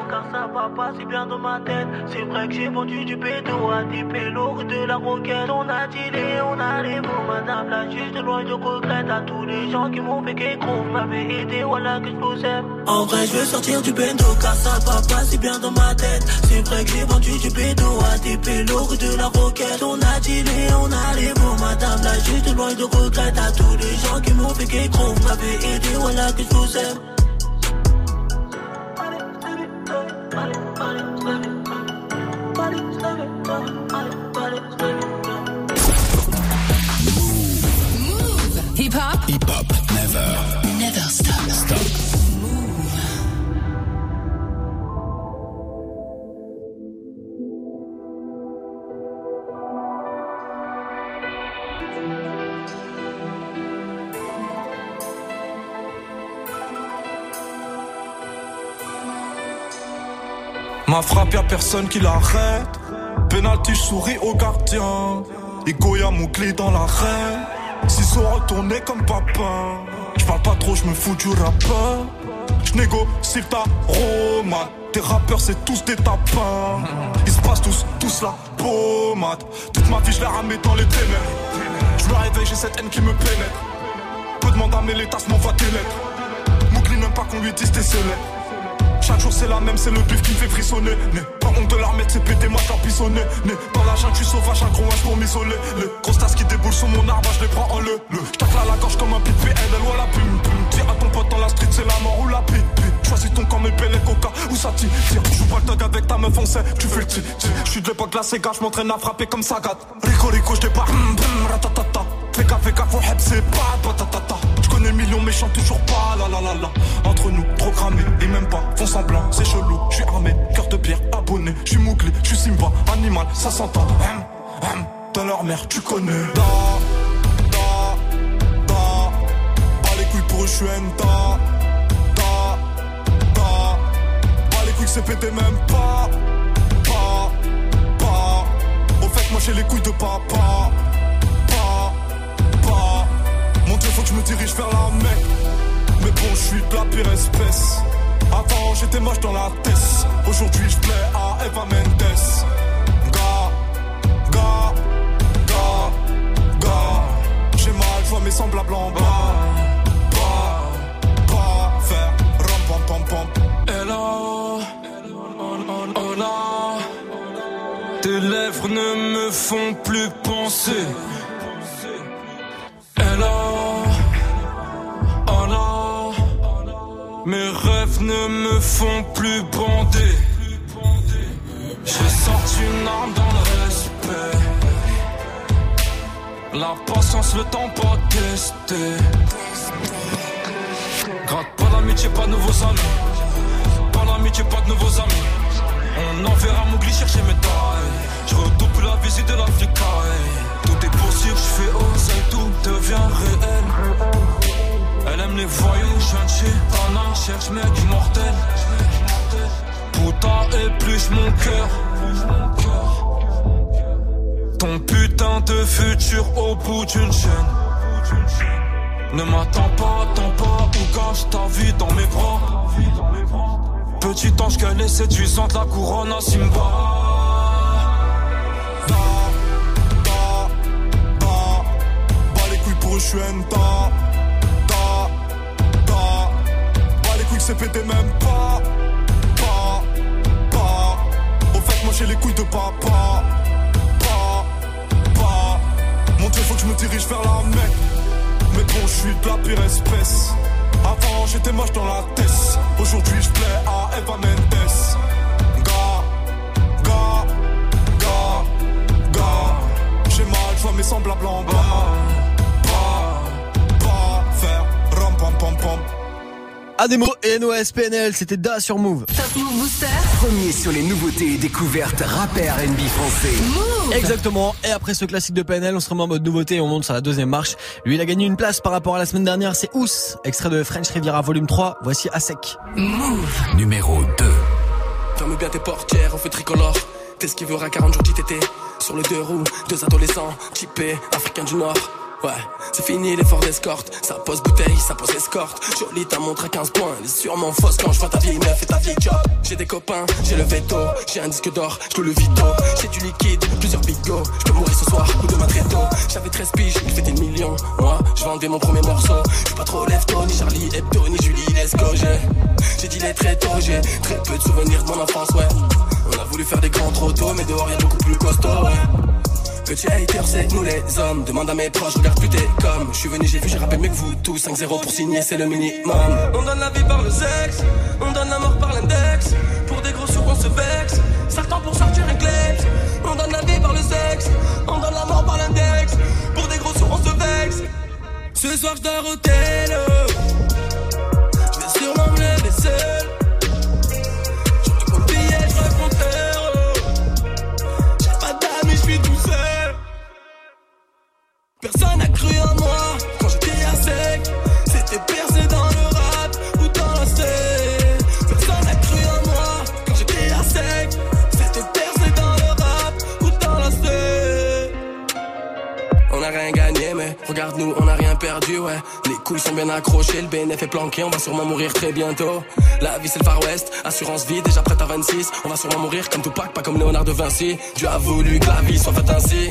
Car ça va pas si bien dans ma tête. C'est vrai que j'ai vendu du bédo à des pélos de la roquette. On a tiré, on a les mots, madame la juste loin de regrette à tous les gens qui m'ont fait qu'un gros m'avaient aidé, voilà que je vous aime. En vrai, je veux sortir du bendo car ça va pas si bien dans ma tête. C'est vrai que j'ai vendu du bédo à des pélos de la roquette. On a tiré, on a les mots, madame la juste loin de regrette à tous les gens qui m'ont fait qu'un gros m'avaient aidé, voilà que je vous aime. Hip hop. Hip hop, never. Never stop. Stop. Ma frappe, y'a personne qui l'arrête. Penalty, je souris au gardien. Igoya, mon clé dans l'arène. Ciseaux retournés comme papa. J'parle pas trop, j'me fous du rappeur. J'négocie ta romade. Tes rappeurs, c'est tous des tapins. Ils se passent tous, tous la pommade. Toute ma vie, je l'ai ramé dans les ténèbres. Je me réveille, j'ai cette haine qui me pénètre. Peu demande à mes tasses, m'envoie tes lettres. Moukli n'aime pas qu'on lui dise tes célèbres. Chaque jour c'est la même, c'est le bif qui me fait frissonner. Né, pas honte de l'armée, c'est pété, moi t'as pissonné. Né, dans la jungle, je suis sauvage, un gros âge pour m'isoler. Les grosses qui déboulent sur mon arbre, je les prends en le. le. J'tacle à la gorge comme un pipe PNL ou la pum pum. Dis à ton pote dans la street, c'est la mort ou la pipe. Choisis ton camp, mais belle et coca, où ça tire. Joue pas le thug avec ta meuf, on sait, tu fais le tir. Je suis de l'époque de la Sega, je m'entraîne à frapper comme Sagat. Rico Rico, je débarque, hum, hum, ratatata. Fais gaffe, fais gaffe, c'est pas. Connais millions méchants, toujours pas la la la la. Entre nous, trop cramé, et même pas, font semblant, c'est chelou. Je suis armé, cœur de pierre, abonné, je suis mouglé, je suis Simba, animal, ça s'entend. Hum, hum, dans leur mère, tu connais. Da, da, da. Pas les couilles pour eux, je suis da, da, da. Pas les couilles, c'est pété même pas, pas, pas. Au fait, moi j'ai les couilles de papa. Mon que je me dirige vers l'armée. Mais bon, je suis de la pire espèce. Avant, j'étais moche dans la tête. Aujourd'hui, je plais à Eva Mendes. Ga, ga, ga, ga. J'ai mal, je vois mes semblables en bas. Pas, pas faire. Hello. Tes lèvres ne me font plus penser. Oh mes rêves ne me font plus bander. J'ai sorti une arme dans le respect. La patience, le temps pas testé. Gratte pas d'amitié, pas de nouveaux amis. Pas d'amitié, pas de nouveaux amis. On enverra Mougli chercher mes tailles. Je redouble la visite de l'Afrique. Possible, je fais oser, tout devient réel. Elle aime les voyous, je viens de chez Anna, cherche mec immortel. Putain, épluche mon cœur. Ton putain de futur au bout d'une chaîne. Ne m'attends pas, attends pas, ou gâche ta vie dans mes bras. Petit ange qu'elle est séduisante, la couronne à Simba. Je suis un tas. Ta, ta. Bas les couilles c'est pété même pas. Pas, pas. Au fait, moi j'ai les couilles de papa. Pas, pas. Mon dieu, faut que je me dirige vers la mec. Mais bon, je suis de la pire espèce. Avant, j'étais moche dans la tête. Aujourd'hui, je plais à Eva Mendes. Gars, gars, gars, gars. J'ai mal, je vois mes semblables en bas. Ademo et NOS PNL, c'était Da sur Move. Top Move Booster. Premier sur les nouveautés et découvertes rappeurs NB français. Move. Exactement. Et après ce classique de PNL, on se remet en mode nouveauté et on monte sur la deuxième marche. Lui, il a gagné une place par rapport à la semaine dernière. C'est Ous, extrait de French Riviera volume 3. Voici à sec. Move. Numéro 2. Ferme bien tes portières, on fait tricolore. T'es ce qui veut à 40 jours d'ITT. Sur le deux roues, deux adolescents, typés, africains du Nord. Ouais, c'est fini l'effort d'escorte. Ça pose bouteille, ça pose escorte. Jolie ta montre à 15 points. Elle est sûrement fausse quand je vois ta vieille meuf et ta vieille job. J'ai des copains, j'ai le veto. J'ai un disque d'or, je le vito. J'ai du liquide, plusieurs bigots. Je peux mourir ce soir ou demain très tôt. J'avais 13 piges, je fais des millions. Moi, je vendais mon premier morceau. Je pas trop lève-tôt, ni Charlie Hebdo, ni Julie Lesco. J'ai dit les très tôt, j'ai très peu de souvenirs de mon enfance, ouais. On a voulu faire des grands trop tôt, mais dehors y'a beaucoup plus costaud, ouais. Petit hater, c'est nous les hommes. Demande à mes proches, regarde plus tes comme. Je suis venu, j'ai vu, j'ai rappelé mieux que vous tous. 5-0 pour signer, c'est le minimum. On donne la vie par le sexe, on donne la mort par l'index. Pour des gros sous, on se vexe. Certains pour sortir un clé. On donne la vie par le sexe, on donne la mort par l'index. Pour des gros sous, on se vexe. Ce soir, je dors au tel. Je sûrement me lever gagné, mais regarde-nous, on a rien perdu, ouais. Les couilles sont bien accrochées, le BNF est planqué, on va sûrement mourir très bientôt. La vie c'est le Far West, assurance vie, déjà prête à 26. On va sûrement mourir comme Tupac, pas comme Léonard de Vinci. Dieu a voulu que la vie soit faite ainsi.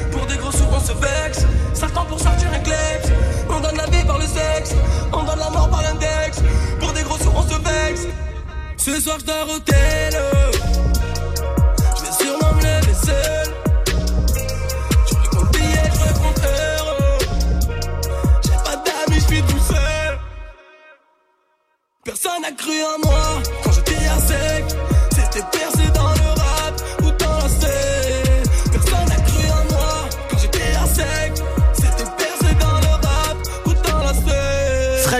Sous, on se vexe. Certains pour sortir un clex. On donne la vie par le sexe, on donne la mort par l'index. Pour des gros sous, on se vexe. Ce soir, je dors au. Je vais sûrement me lever seul. Je compte billets, je compte euros. J'ai pas d'amis, je suis tout seul. Personne n'a cru en moi quand j'étais à sec. C'était percé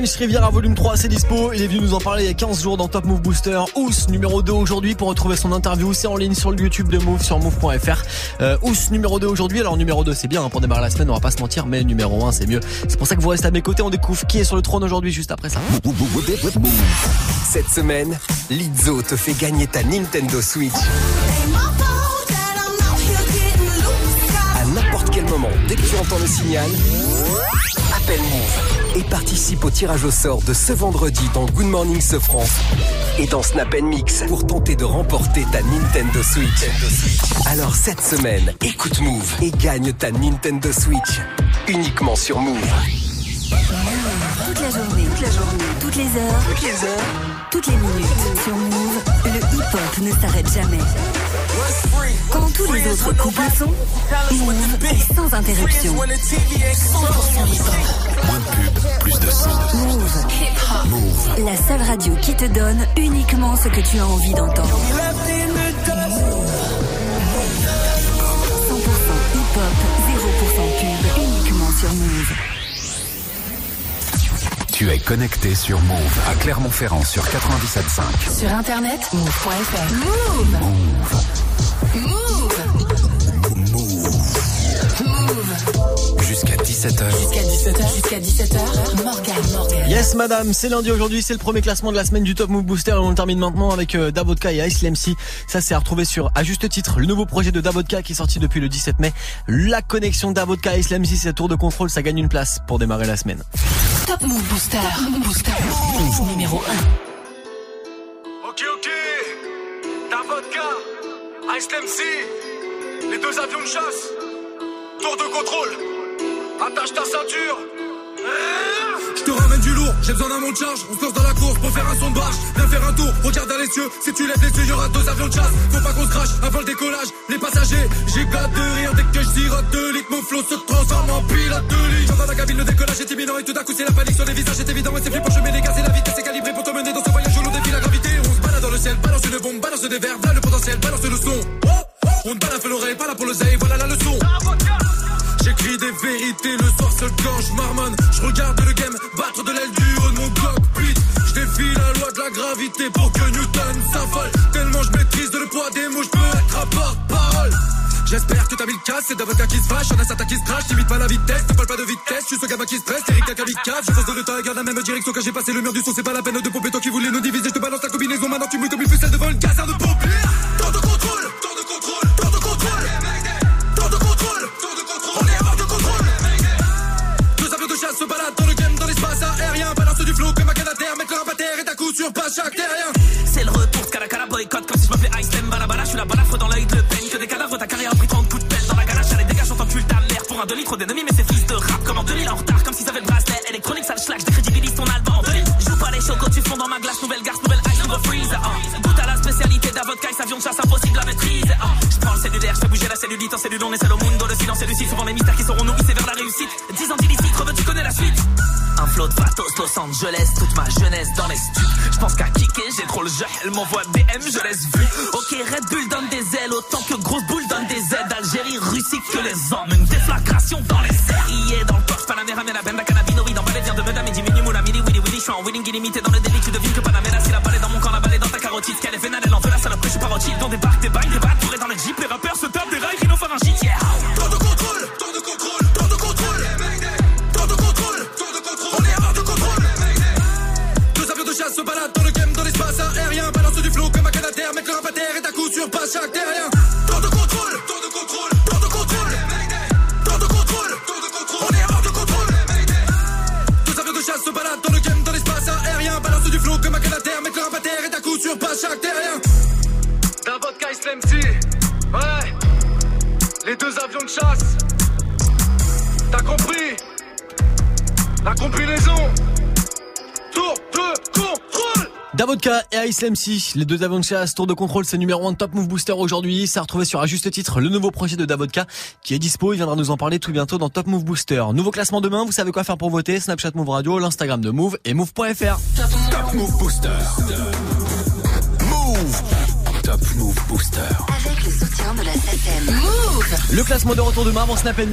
French Riviera volume 3, c'est dispo. Il est venu nous en parler il y a 15 jours dans Top Move Booster. Ous numéro 2 aujourd'hui pour retrouver son interview. C'est en ligne sur le YouTube de Move sur move.fr. Euh, Ous numéro 2 aujourd'hui. Alors numéro 2 c'est bien hein, pour démarrer la semaine, on va pas se mentir, mais numéro 1 c'est mieux. C'est pour ça que vous restez à mes côtés. On découvre qui est sur le trône aujourd'hui juste après ça. Cette semaine, Lizzo te fait gagner ta Nintendo Switch. À n'importe quel moment, dès que tu entends le signal, appelle Move et participe au tirage au sort de ce vendredi dans Good Morning Sofran et dans Snap Mix pour tenter de remporter ta Nintendo Switch. Alors cette semaine, écoute Move et gagne ta Nintendo Switch uniquement sur Move. Toute la journée, toute la journée, toutes les heures, toutes les heures, toutes les minutes. Sur Move, le hip-hop ne s'arrête jamais. Quand tous les autres couples sont, Move est sans interruption. 100% hip-hop. Moins de pub, plus de son. Move. Move. La seule radio qui te donne uniquement ce que tu as envie d'entendre. Tu es connecté sur Move à Clermont-Ferrand sur 97.5. Sur internet, move.fr. Move. Move. 17h. Jusqu'à 17h. Jusqu'à 17h. Morgan, Morgan. Yes madame, c'est lundi aujourd'hui, c'est le premier classement de la semaine du Top Move Booster et on le termine maintenant avec euh, Davodka et Ice MC. Ça c'est à retrouver sur à juste titre le nouveau projet de Davodka qui est sorti depuis le 17 mai. La connexion Davodka et Ice MC, c'est tour de contrôle, ça gagne une place pour démarrer la semaine. Top Move Booster. Top Move Booster. Move numéro 1. Ok, ok. Ta vodka, Ice MC, les deux avions de chasse. Tour de contrôle. Attache ta ceinture. Je te ramène du lourd, j'ai besoin d'un monte charge. On se lance dans la course pour faire un son de barge. Viens faire un tour, regarde dans les cieux. Si tu lèves les yeux, y'aura deux avions de chasse. Faut pas qu'on se crache avant le décollage. Les passagers, j'ai gâte de rire dès que je sirote deux litres. Mon flot se transforme en pilote de ligne. J'entends la cabine, le décollage est imminent et tout d'un coup c'est la panique sur les visages. C'est évident et c'est flippant. Je mets les gaz et la vitesse est calibrée pour te mener dans ce voyage où l'on défie la gravité. On se balade dans le ciel, balance une bombe, balance des verres, voilà le potentiel, balance le son. On ne balafre l'oreille, pas là pour le voilà la leçon. J'écris des vérités le soir seul quand je marmonne. Je regarde le game battre de l'aile du haut de mon cockpit. Je défie la loi de la gravité pour que Newton s'affole. Tellement je maîtrise le poids des mots, je peux être à porte-parole. J'espère que t'as mis le casse, c'est d'avocat qui se fâche, y'en a certains qui se crachent, t'imites pas la vitesse, ne parle pas de vitesse, je suis ce gamin qui se presse, Eric kamikaze, je fonce le temps et garde la même direction quand j'ai passé le mur du son, c'est pas la peine de pomper, toi qui voulais nous diviser, je te balance la combinaison, maintenant tu mouilles comme une ficelle devant une caserne de pompiers. De baladent dans le game, dans l'espace aérien, balance du flow comme un canadair, mettre leur à terre et à coup sur pas chaque terrien. C'est le retour, Cala boycott comme si je m'appelais Ice Balabala, je suis la balafre dans l'œil de le que des cadavres, ta carrière a pris 30 coups de pelle dans la ganache, allez dégage, j'entends ta mère pour un demi, trop d'ennemis, mais c'est fils de rap comme en 2000 en retard, comme si ça avait le bracelet électronique, ça le schlag, décrédibilise ton album en 2000. Joue pas les chocos, tu fonds dans ma glace, nouvelle garce, nouvelle ice, nouveau freeze. ah. Goûte à la spécialité d'avocat, avion de chasse impossible à maîtriser. ah. Je prends le cellulaire, je fais bouger la cellulite en cellule, on est seul au mundo, le silence et le souvent les mystères qui seront nourrissés Los Angeles, toute ma jeunesse dans les. Je pense qu'à kicker, j'ai trop le jeu, elle m'envoie DM, je laisse vu. Et Ice MC, les deux chasse, tour de contrôle, c'est numéro 1 de Top Move Booster aujourd'hui. Ça a retrouvé sur un juste titre le nouveau projet de Davodka qui est dispo. Il viendra nous en parler tout bientôt dans Top Move Booster. Nouveau classement demain, vous savez quoi faire pour voter. Snapchat Move Radio, l'Instagram de Move et Move.fr. Top Move Booster. Move. Top Move Booster. Avec le soutien de la SACEM. Move. Le classement de retour demain avant Snap Mix.